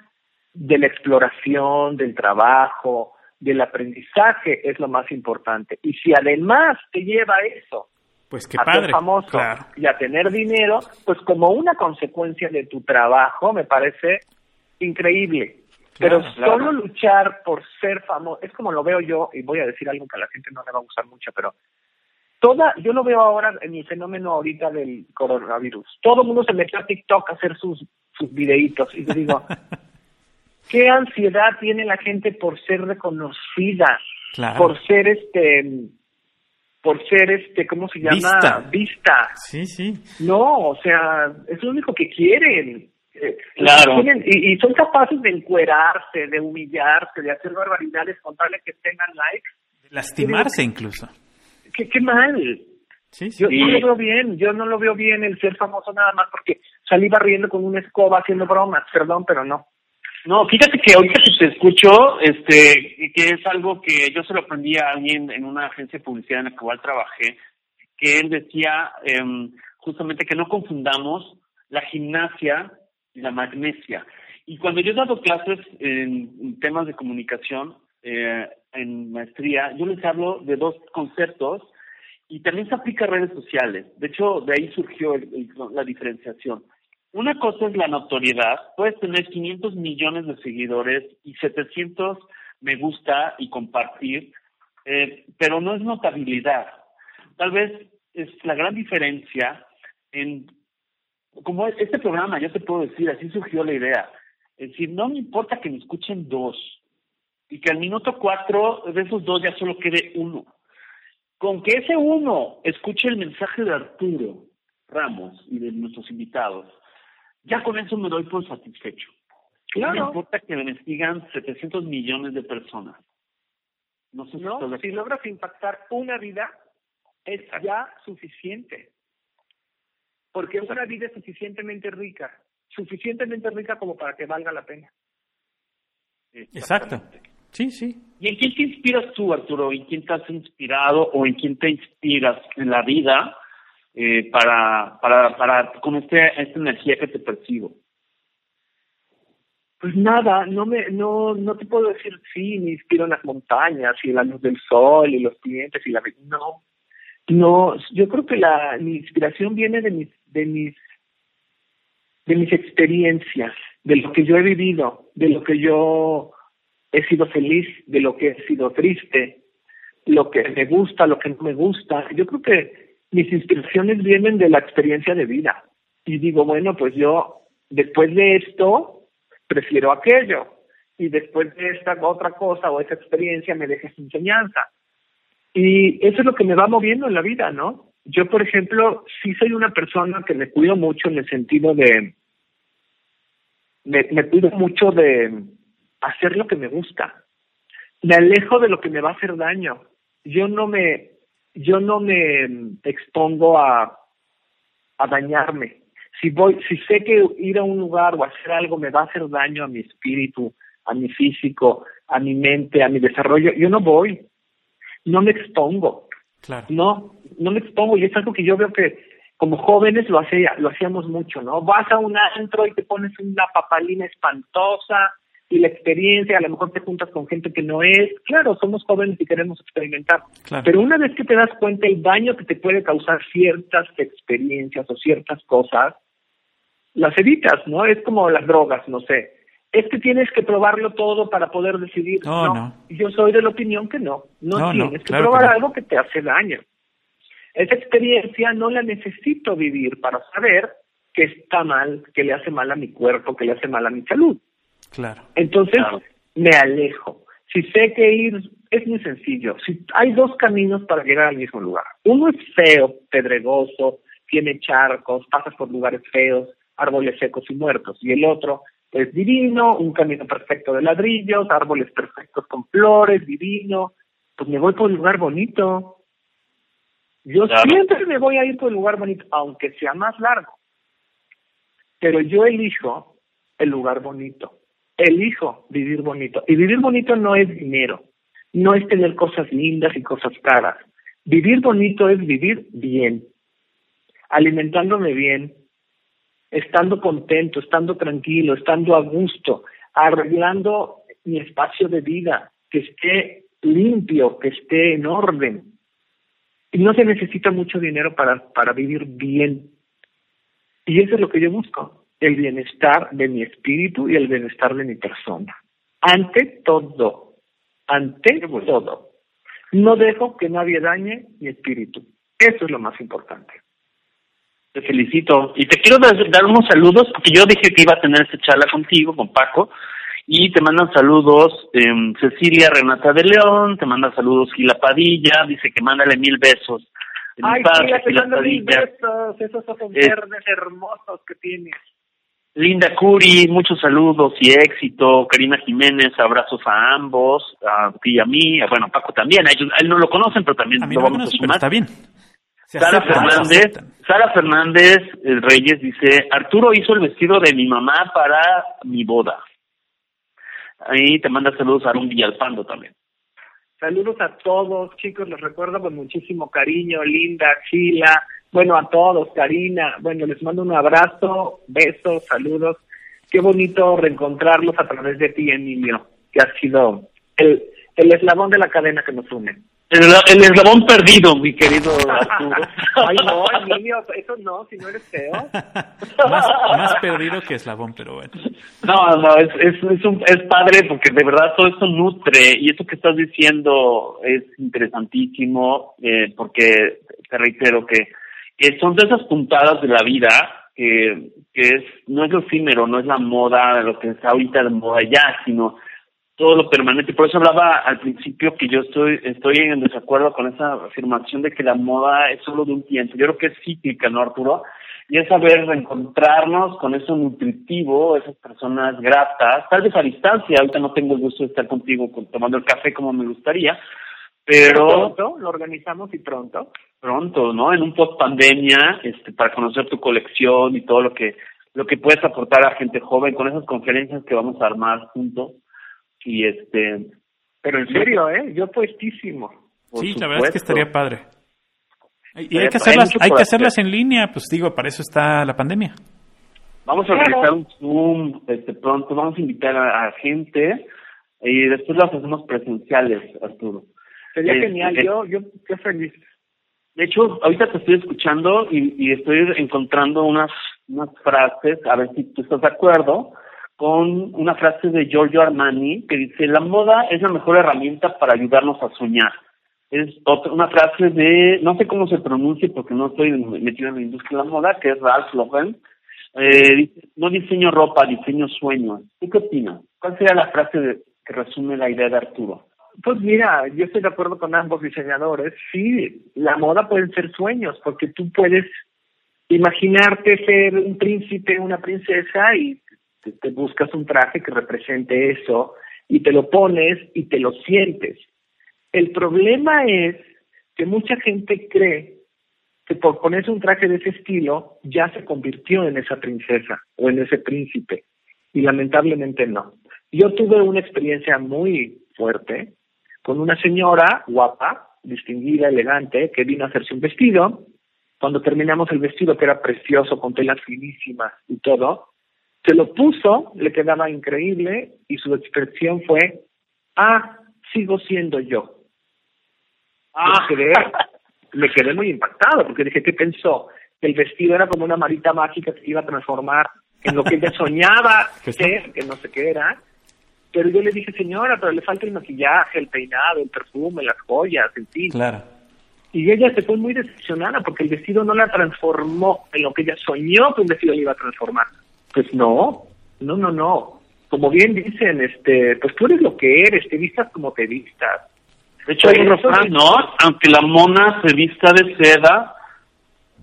de la exploración, del trabajo, del aprendizaje es lo más importante. Y si además te lleva eso, pues qué a padre, ser famoso y a tener dinero, pues como una consecuencia de tu trabajo, me parece increíble. Pero solo luchar por ser famoso, es como lo veo yo, y voy a decir algo que a la gente no le va a gustar mucho, pero toda, yo lo veo ahora en el fenómeno ahorita del coronavirus. Todo el mundo se metió a TikTok a hacer sus, sus videitos. Y yo digo, *laughs* ¿qué ansiedad tiene la gente por ser reconocida? Por ser este, por ser este, ¿cómo se llama? Vista. Sí, sí. No, o sea, es lo único que quieren. Eh, claro. y, y, son capaces de encuerarse, de humillarse, de hacer barbaridades, contarle que tengan likes. De lastimarse incluso qué, qué mal. Sí, Yo no lo veo bien, yo no lo veo bien el ser famoso nada más porque salí barriendo con una escoba haciendo bromas, perdón, pero no. No, fíjate que ahorita que te escucho, este, que es algo que yo se lo aprendí a alguien en una agencia de publicidad en la cual trabajé, que él decía em, justamente que no confundamos la gimnasia la magnesia. Y cuando yo he dado clases en temas de comunicación, eh, en maestría, yo les hablo de dos conceptos y también se aplica a redes sociales. De hecho, de ahí surgió la diferenciación. Una cosa es la notoriedad. Puedes tener 500 millones de seguidores y 700 me gusta y compartir, eh, pero no es notabilidad. Tal vez es la gran diferencia en, como este programa, yo te puedo decir, así surgió la idea. Es decir, no me importa que me escuchen dos, y que al minuto cuatro de esos dos ya solo quede uno. Con que ese uno escuche el mensaje de Arturo Ramos y de nuestros invitados, ya con eso me doy por satisfecho. Claro. No importa que me sigan 700 millones de personas. No sé si, logras impactar una vida, es ya suficiente. Porque una vida es suficientemente rica, suficientemente rica como para que valga la pena. Exacto. Sí, sí. ¿Y en quién te inspiras tú, Arturo? ¿En quién te has inspirado o en quién te inspiras en la vida eh, para, para, para, con este, esta energía que te percibo? Pues nada, no me, no, no te puedo decir sí, me inspiro en las montañas y en la luz del sol y los clientes y la no, no, yo creo que la mi inspiración viene de mis, de mis, de mis experiencias, de lo que yo he vivido, de lo que yo he sido feliz de lo que he sido triste, lo que me gusta, lo que no me gusta. Yo creo que mis inspiraciones vienen de la experiencia de vida. Y digo, bueno, pues yo después de esto prefiero aquello. Y después de esta otra cosa o esa experiencia me deja esa enseñanza. Y eso es lo que me va moviendo en la vida, ¿no? Yo, por ejemplo, sí soy una persona que me cuido mucho en el sentido de, me, cuido mucho de, hacer lo que me gusta. Me alejo de lo que me va a hacer daño. Yo no me, yo no me expongo a, a dañarme. Si voy, si sé que ir a un lugar o hacer algo me va a hacer daño a mi espíritu, a mi físico, a mi mente, a mi desarrollo, yo no voy. No me expongo. Claro. No, no me expongo y es algo que yo veo que como jóvenes lo hacía, lo hacíamos mucho, ¿no? Vas a un antro y te pones una papalina espantosa, y la experiencia, a lo mejor te juntas con gente que no es, claro, somos jóvenes y queremos experimentar, pero una vez que te das cuenta el daño que te puede causar ciertas experiencias o ciertas cosas, las evitas, ¿no? Es como las drogas, no sé. Es que tienes que probarlo todo para poder decidir. No, no. Yo soy de la opinión que no. No, tienes que probar algo que te hace daño. Esa experiencia no la necesito vivir para saber que está mal, que le hace mal a mi cuerpo, que le hace mal a mi salud. Claro. Entonces me alejo. Si sé que ir es muy sencillo. Si hay dos caminos para llegar al mismo lugar. Uno es feo, pedregoso, tiene charcos, pasas por lugares feos, árboles secos y muertos. Y el otro es divino, un camino perfecto de ladrillos, árboles perfectos con flores, divino. Pues me voy por un lugar bonito. Yo siempre me voy a ir por el lugar bonito, aunque sea más largo. Pero yo elijo el lugar bonito. Elijo vivir bonito. Y vivir bonito no es dinero, no es tener cosas lindas y cosas caras. Vivir bonito es vivir bien, alimentándome bien, estando contento, estando tranquilo, estando a gusto, arreglando mi espacio de vida, que esté limpio, que esté en orden. Y no se necesita mucho dinero para, para vivir bien. Y eso es lo que yo busco, el bienestar de mi espíritu y el bienestar de mi persona. Ante todo, ante todo. No dejo que nadie dañe mi espíritu. Eso es lo más importante. Te felicito. Y te quiero dar, unos saludos, porque yo dije que iba a tener esta charla contigo, con Paco, y te mandan saludos eh, Cecilia Renata de León, te manda saludos Gila Padilla, dice que mándale mil besos. Ay, padre, te mando mil besos, esos ojos verdes hermosos que tienes. Linda Curi, muchos saludos y éxito. Karina Jiménez, abrazos a ambos, a ti y a mí. Bueno, Paco también. A, él no lo conocen, pero también lo vamos a sumar. Está bien. Sara Fernández, Sara Fernández Reyes dice, Arturo hizo el vestido de mi mamá para mi boda. Ahí te manda saludos a Aaron Villalpando también. Saludos a todos, chicos, los recuerdo con muchísimo cariño, Linda, Chila, bueno, a todos, Karina, bueno, les mando un abrazo, besos, saludos. Qué bonito reencontrarlos a través de ti, Emilio, que ha sido el, el eslabón de la cadena que nos une. El, el eslabón perdido, mi querido Arturo. *laughs* Ay, no, Emilio, eso no, si no eres feo. *laughs* más, más perdido que eslabón, pero bueno. No, no, es, es, es, un, es padre porque de verdad todo esto nutre y eso que estás diciendo es interesantísimo eh, porque te reitero que que son de esas puntadas de la vida que, que es no es lo efímero, no es la moda, lo que está ahorita de moda ya, sino todo lo permanente. Por eso hablaba al principio que yo estoy estoy en desacuerdo con esa afirmación de que la moda es solo de un tiempo. Yo creo que es cíclica, ¿no, Arturo? Y es saber reencontrarnos con eso nutritivo, esas personas gratas, tal vez a distancia. Ahorita no tengo el gusto de estar contigo tomando el café como me gustaría, pero pronto lo organizamos y pronto pronto no en un post pandemia este para conocer tu colección y todo lo que lo que puedes aportar a gente joven con esas conferencias que vamos a armar juntos y este pero en serio eh yo puestísimo sí la verdad es que estaría padre. Y hay que hacerlas hay que hacerlas en línea pues digo para eso está la pandemia. Vamos a organizar un zoom este pronto vamos a invitar a gente y después las hacemos presenciales Arturo. Sería genial, yo, yo qué feliz. De hecho, ahorita te estoy escuchando y, y estoy encontrando unas, unas frases, a ver si tú estás de acuerdo, con una frase de Giorgio Armani que dice, la moda es la mejor herramienta para ayudarnos a soñar. Es otra, una frase de, no sé cómo se pronuncia porque no estoy metido en la industria de la moda, que es Ralph Lauren. Eh, dice, no diseño ropa, diseño sueños. ¿Tú qué opinas? ¿Cuál sería la frase de, que resume la idea de Arturo? Pues mira, yo estoy de acuerdo con ambos diseñadores. Sí, la moda pueden ser sueños, porque tú puedes imaginarte ser un príncipe, una princesa y te, buscas un traje que represente eso y te lo pones y te lo sientes. El problema es que mucha gente cree que por ponerse un traje de ese estilo ya se convirtió en esa princesa o en ese príncipe y lamentablemente no. Yo tuve una experiencia muy fuerte con una señora guapa, distinguida, elegante, que vino a hacerse un vestido. Cuando terminamos el vestido, que era precioso, con telas finísimas y todo, se lo puso, le quedaba increíble y su expresión fue, ah, sigo siendo yo. Ah, me quedé, me quedé muy impactado porque dije, ¿qué pensó? El vestido era como una marita mágica que iba a transformar en lo que ella soñaba *laughs* ser, que no sé qué era, pero yo le dije, señora, pero le falta el maquillaje, el peinado, el perfume, las joyas, en fin. Claro. Y ella se fue muy decepcionada porque el vestido no la transformó en lo que ella soñó que un vestido le iba a transformar. Pues no, no, no, no. Como bien dicen, este, pues tú eres lo que eres, te vistas como te vistas. De hecho, hay un refrán, ¿no? Aunque la mona se vista de seda,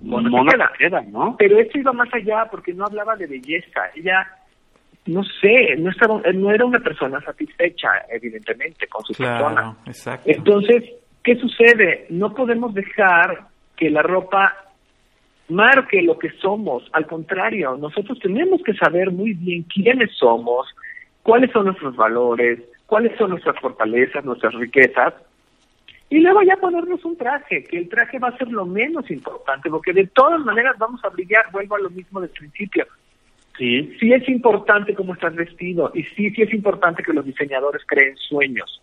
Mona, se queda. ¿no? Pero esto iba más allá porque no hablaba de belleza. Ella, no sé, no, estaba, no era una persona satisfecha, evidentemente, con su persona. Exacto. Entonces, ¿qué sucede? No podemos dejar que la ropa marque lo que somos. Al contrario, nosotros tenemos que saber muy bien quiénes somos, cuáles son nuestros valores, cuáles son nuestras fortalezas, nuestras riquezas, y luego ya ponernos un traje, que el traje va a ser lo menos importante, porque de todas maneras vamos a brillar, vuelvo a lo mismo del principio. Sí. Sí es importante cómo estás vestido, y sí, sí es importante que los diseñadores creen sueños,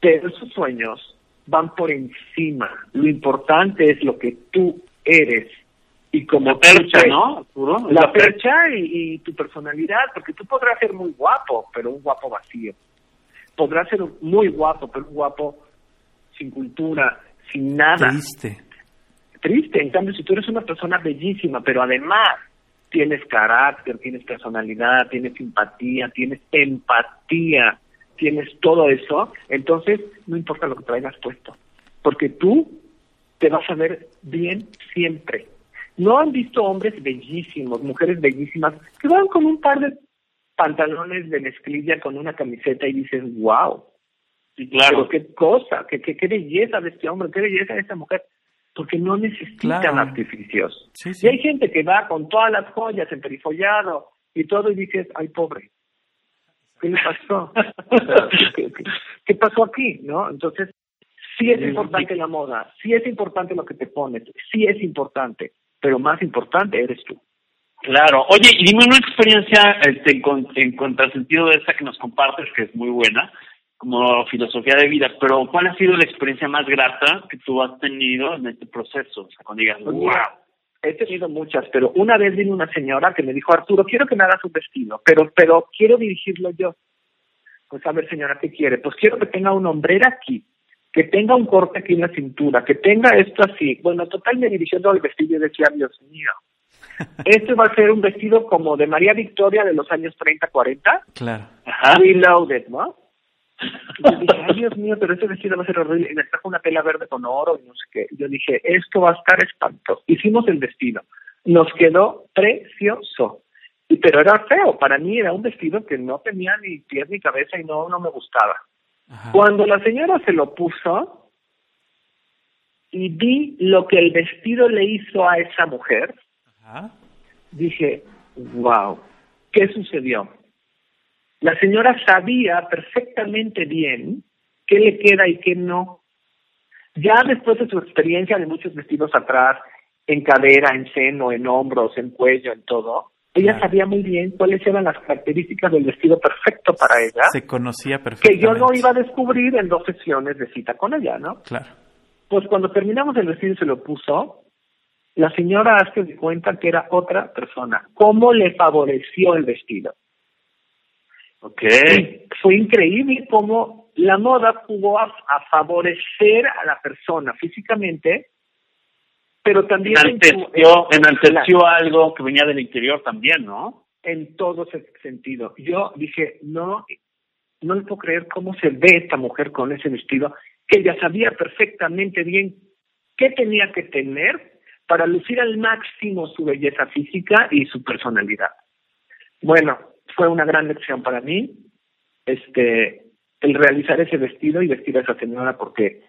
pero esos sueños van por encima. Lo importante es lo que tú eres y como la percha, ¿no? La, percha y, y, tu personalidad, porque tú podrás ser muy guapo, pero un guapo vacío. Podrás ser muy guapo, pero un guapo sin cultura, sin nada. Triste. Triste. En cambio, si tú eres una persona bellísima, pero además tienes carácter, tienes personalidad, tienes simpatía, tienes empatía, tienes todo eso, entonces no importa lo que traigas puesto, porque tú te vas a ver bien siempre. No han visto hombres bellísimos, mujeres bellísimas, que van con un par de pantalones de mezclilla con una camiseta y dices, wow, Sí, claro. Pero qué cosa, qué, qué, qué belleza de este hombre, qué belleza de esta mujer. Porque no necesitan artificios. Y hay gente que va con todas las joyas, emperifollado y todo, y dices, ay, pobre. ¿Qué le pasó? *laughs* ¿qué, qué, pasó aquí? ¿No? Entonces, sí es importante la moda, sí es importante lo que te pones, sí es importante, pero más importante eres tú. Claro. Oye, y dime una experiencia este, en, en contrasentido de esa que nos compartes, que es muy buena, como filosofía de vida, pero ¿cuál ha sido la experiencia más grata que tú has tenido en este proceso? O sea, cuando digas, wow. He tenido muchas, pero una vez vino una señora que me dijo, Arturo, quiero que me hagas un vestido, pero, pero quiero dirigirlo yo. Pues a ver, señora, ¿qué quiere? Pues quiero que tenga una hombrera aquí, que tenga un corte aquí en la cintura, que tenga esto así. Bueno, total me dirigió todo el vestido y decía, Dios mío, *laughs* este va a ser un vestido como de María Victoria de los años 30, 40. Claro. Ajá. Reloaded, ¿no? Y yo dije, ay Dios mío, pero ese vestido va a ser horrible. Y me trajo una tela verde con oro y no sé qué. yo dije, esto va a estar espantoso. Hicimos el vestido. Nos quedó precioso. Y, pero era feo. Para mí era un vestido que no tenía ni pies ni cabeza y no, no me gustaba. Cuando la señora se lo puso y vi lo que el vestido le hizo a esa mujer, dije, wow, ¿qué sucedió? La señora sabía perfectamente bien qué le queda y qué no. Ya después de su experiencia de muchos vestidos atrás, en cadera, en seno, en hombros, en cuello, en todo, ella sabía muy bien cuáles eran las características del vestido perfecto para ella. Se conocía perfectamente. Que yo no iba a descubrir en dos sesiones de cita con ella, ¿no? Claro. Pues cuando terminamos el vestido y se lo puso, la señora hace de cuenta que era otra persona. ¿Cómo le favoreció el vestido? Okay. fue increíble cómo la moda jugó a, favorecer a la persona físicamente, pero también enalteció, enalteció algo que venía del interior también, ¿no? En todo sentido. Yo dije, no, no le puedo creer cómo se ve esta mujer con ese vestido, que ella sabía perfectamente bien qué tenía que tener para lucir al máximo su belleza física y su personalidad. Bueno, fue una gran lección para mí este el realizar ese vestido y vestir a esa señora porque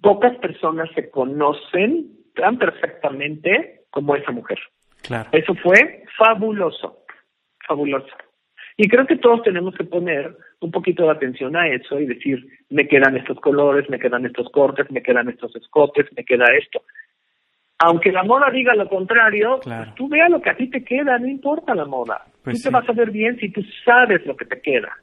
pocas personas se conocen tan perfectamente como esa mujer. Claro. Eso fue fabuloso, fabuloso. Y creo que todos tenemos que poner un poquito de atención a eso y decir, me quedan estos colores, me quedan estos cortes, me quedan estos escotes, me queda esto aunque la moda diga lo contrario, pues tú vea lo que a ti te queda, no importa la moda. Pues tú te vas a ver bien si tú sabes lo que te queda.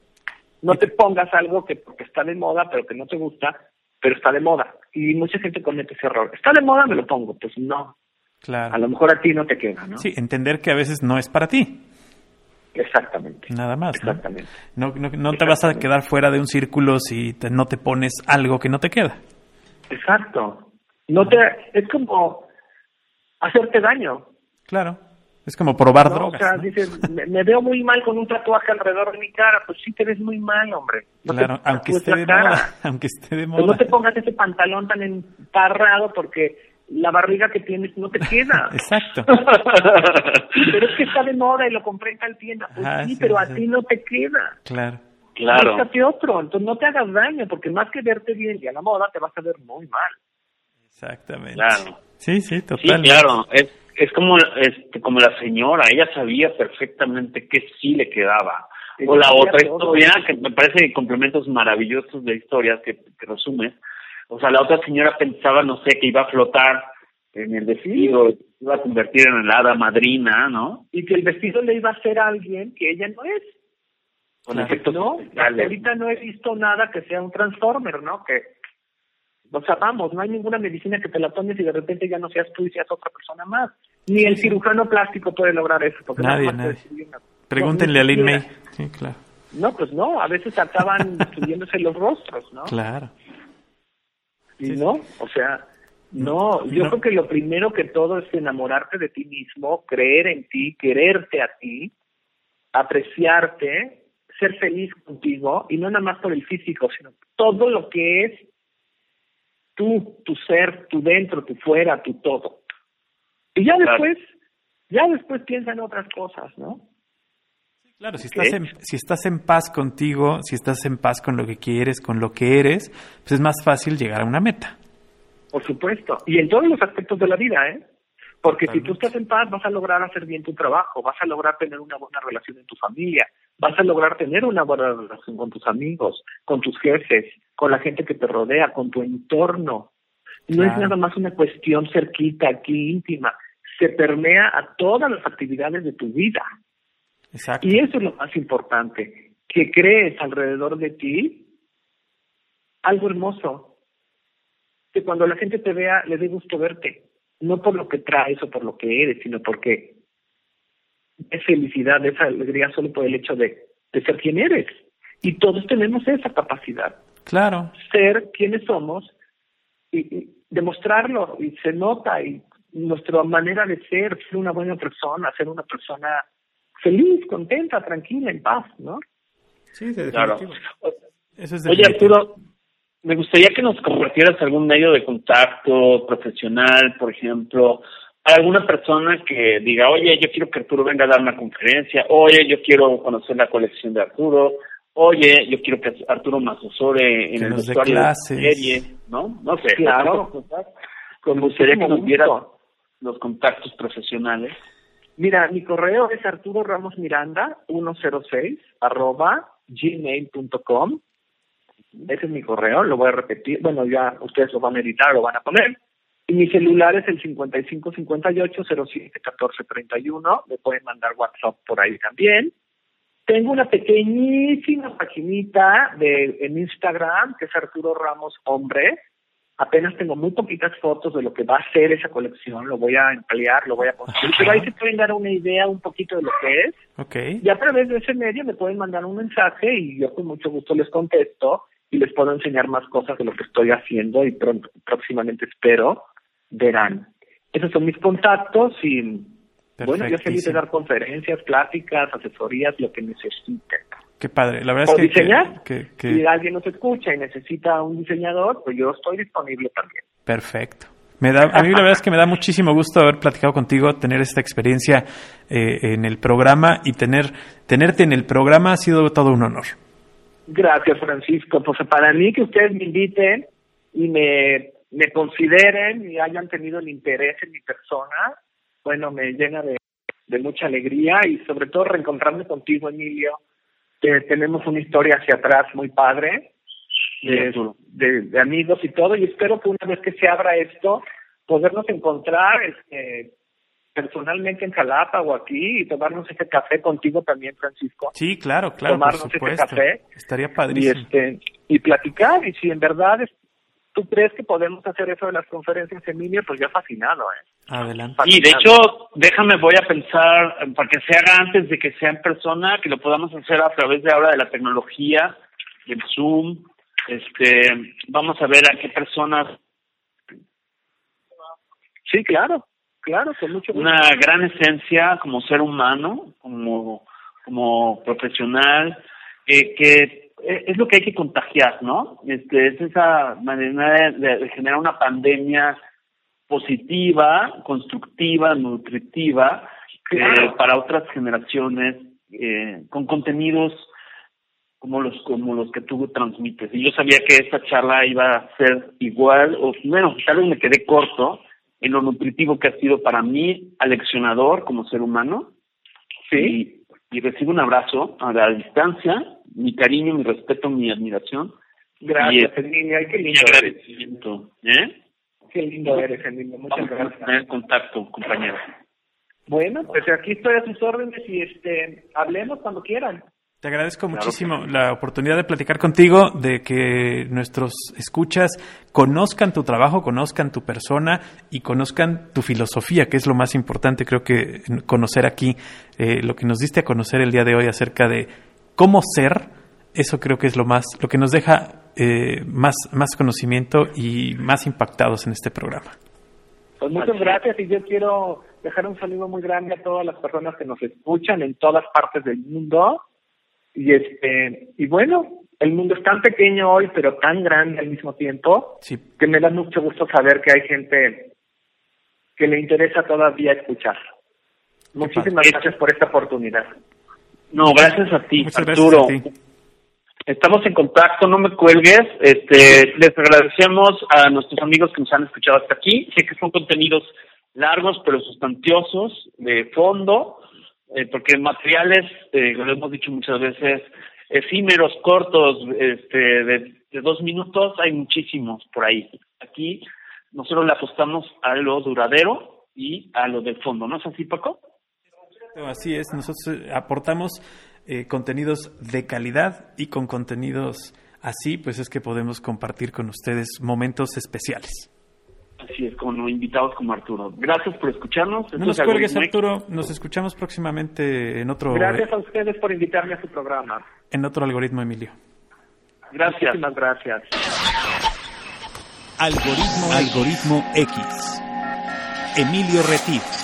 No te pongas algo que porque está de moda, pero que no te gusta, pero está de moda. Y mucha gente comete ese error. Está de moda, me lo pongo. Pues no. Claro. A lo mejor a ti no te queda, ¿no? Sí, entender que a veces no es para ti. Exactamente. Nada más. Exactamente. No, no, no te vas a quedar fuera de un círculo si no te pones algo que no te queda. Exacto. No te, es como, hacerte daño. Claro. Es como probar drogas. O sea, dices, me, veo muy mal con un tatuaje alrededor de mi cara. Pues sí te ves muy mal, hombre. claro, *laughs* aunque esté de moda. Aunque esté de moda. no te pongas ese pantalón tan emparrado porque la barriga que tienes no te queda. *laughs* Exacto. pero es que está de moda y lo compré en tal tienda. Pues Ah, sí, sí, pero a sí. ti no te queda. Claro. Claro. Búscate otro, entonces no te hagas daño, porque más que verte bien y a la moda te vas a ver muy mal. Exactamente. Claro. Sí, sí, Sí, totalmente. claro. Es, es como, este, como la señora, ella sabía perfectamente que sí le quedaba. Ella O la otra todo. historia, que me parece complementos maravillosos de historias que, que resumes. O sea, la otra señora pensaba, no sé, que iba a flotar en el vestido, iba a convertir en la hada madrina, ¿no? Y que el vestido le iba a hacer a alguien que ella no es. Con efectos No, ahorita no he visto nada que sea un transformer, ¿no? Que, o sea, vamos, no hay ninguna medicina que te la tomes y de repente ya no seas tú y seas otra persona más. Ni el cirujano plástico puede lograr eso. Porque Nadie, te nadie. una- Pregúntenle No, a Lin May. Sí, claro. No, pues no, a veces acaban *laughs* destruyéndose los rostros, ¿no? Claro. Y Sí, no, o sea, no, yo No. creo que lo primero que todo es enamorarte de ti mismo, creer en ti, quererte a ti, apreciarte, ser feliz contigo, y no nada más por el físico, sino todo lo que es tú, tu ser, tu dentro, tu fuera, tu todo. Y ya Claro. después, ya después piensa en otras cosas, ¿no? Claro, si estás, en, si estás en paz contigo, si estás en paz con lo que quieres, con lo que eres, pues es más fácil llegar a una meta. Por supuesto. Y en todos los aspectos de la vida, ¿eh? Porque si tú estás en paz, vas a lograr hacer bien tu trabajo, vas a lograr tener una buena relación en tu familia, vas a lograr tener una buena relación con tus amigos, con tus jefes, con la gente que te rodea, con tu entorno. No es nada más una cuestión cerquita, aquí íntima. Se permea a todas las actividades de tu vida. Exacto. Y eso es lo más importante, que crees alrededor de ti algo hermoso, que cuando la gente te vea le dé gusto verte, no por lo que traes o por lo que eres, sino porque es felicidad, es alegría solo por el hecho de, de ser quien eres. Y todos tenemos esa capacidad, Claro. ser quienes somos y, y demostrarlo, y se nota, y nuestra manera de ser, ser una buena persona, ser una persona feliz, contenta, tranquila, en paz, ¿no? Sí, de Claro. Eso es Oye. Arturo, me gustaría que nos compartieras algún medio de contacto profesional, por ejemplo, alguna persona que diga, oye, yo quiero que Arturo venga a dar una conferencia, oye, yo quiero conocer la colección de Arturo, oye, yo quiero que Arturo me asesore en Que el vestuario de la serie, ¿no? No sé. Claro. Me gustaría que nos gusto. los contactos profesionales. Mira, mi correo es Arturo Ramos Miranda 106 arroba gmail.com. Ese es mi correo, lo voy a repetir. Bueno, ya ustedes lo van a editar, lo van a poner. Y mi celular es el 5558 07 14 31. Me pueden mandar WhatsApp por ahí también. Tengo una pequeñísima paginita de, en Instagram que es Arturo Ramos Hombre. Apenas tengo muy poquitas fotos de lo que va a ser esa colección. Lo voy a emplear, lo voy a construir. Pero ahí se pueden dar una idea un poquito de lo que es. Ok. Y a través de ese medio me pueden mandar un mensaje y yo con mucho gusto les contesto y les puedo enseñar más cosas de lo que estoy haciendo y pronto, próximamente espero verán. Esos son mis contactos y bueno, yo feliz de dar conferencias, pláticas, asesorías, lo que necesiten. Qué padre. La verdad ¿O es que, diseñar? que- que- Si alguien nos escucha y necesita un diseñador, pues yo estoy disponible también. perfecto. Me da, a mí la verdad es que me da muchísimo gusto haber platicado contigo, tener esta experiencia eh, en el programa y tener tenerte en el programa ha sido todo un honor. Gracias, Francisco. Pues para mí que ustedes me inviten y me, me consideren y hayan tenido el interés en mi persona, bueno, me llena de, de mucha alegría y sobre todo reencontrarme contigo, Emilio, que tenemos una historia hacia atrás muy padre, de, de, de amigos y todo, y espero que una vez que se abra esto, podernos encontrar este, personalmente en Jalapa o aquí y tomarnos este café contigo también, Francisco Sí, claro, claro, por Tomarnos este supuesto. café. Estaría y padrísimo. este y platicar y si en verdad tú crees que podemos hacer eso de las conferencias Emilio pues yo fascinado eh Adelante. Y de hecho, déjame, voy a pensar eh, para que se haga antes de que sea en persona, que lo podamos hacer a través de ahora de la tecnología, del Zoom. Este, vamos a ver a qué personas, sí claro claro con mucho gusto. una gran esencia como ser humano, como, como profesional, eh, que es lo que hay que contagiar, ¿no? Este, es esa manera de, de generar una pandemia positiva, constructiva, nutritiva eh, para otras generaciones, eh, con contenidos como los como los que tú transmites. Y yo sabía que esta charla iba a ser igual, o bueno, tal vez me quedé corto en lo nutritivo que ha sido para mí aleccionador como ser humano. Sí. Y, recibo un abrazo a la distancia, mi cariño, mi respeto, mi admiración. Gracias, Emilio. Qué lindo agradecimiento. ¿Eh? Qué lindo eres, Emilio. Muchas Vamos gracias. A tener contacto, compañero. Bueno, pues aquí estoy a sus órdenes y este hablemos cuando quieran. Te agradezco muchísimo la oportunidad de platicar contigo, de que nuestros escuchas conozcan tu trabajo, conozcan tu persona y conozcan tu filosofía, que es lo más importante, creo que conocer aquí, eh, lo que nos diste a conocer el día de hoy acerca de cómo ser, eso creo que es lo más, lo que nos deja eh, más, más conocimiento y más impactados en este programa. Pues muchas gracias y yo quiero dejar un saludo muy grande a todas las personas que nos escuchan en todas partes del mundo. Y este y bueno el mundo es tan pequeño hoy pero tan grande al mismo tiempo sí. que me da mucho gusto saber que hay gente que le interesa todavía escuchar. Muchísimas gracias por esta oportunidad no gracias a ti Muchas Arturo gracias a ti. estamos en contacto no me cuelgues este les agradecemos a nuestros amigos que nos han escuchado hasta aquí sé que son contenidos largos pero sustanciosos de fondo eh, porque materiales, eh, lo hemos dicho muchas veces, efímeros, cortos, este, de, de, dos minutos, hay muchísimos por ahí. Aquí nosotros le apostamos a lo duradero y a lo del fondo, ¿no es así, Paco? Así es, nosotros aportamos eh, contenidos de calidad y con contenidos así, pues es que podemos compartir con ustedes momentos especiales. Así es, con invitados como Arturo. Gracias por escucharnos. No nos cuelgues, Arturo. Nos escuchamos próximamente en otro... Gracias a ustedes por invitarme a su programa. En otro algoritmo, Emilio. Gracias. Muchísimas gracias. Algoritmo, algoritmo X. Emilio Retif.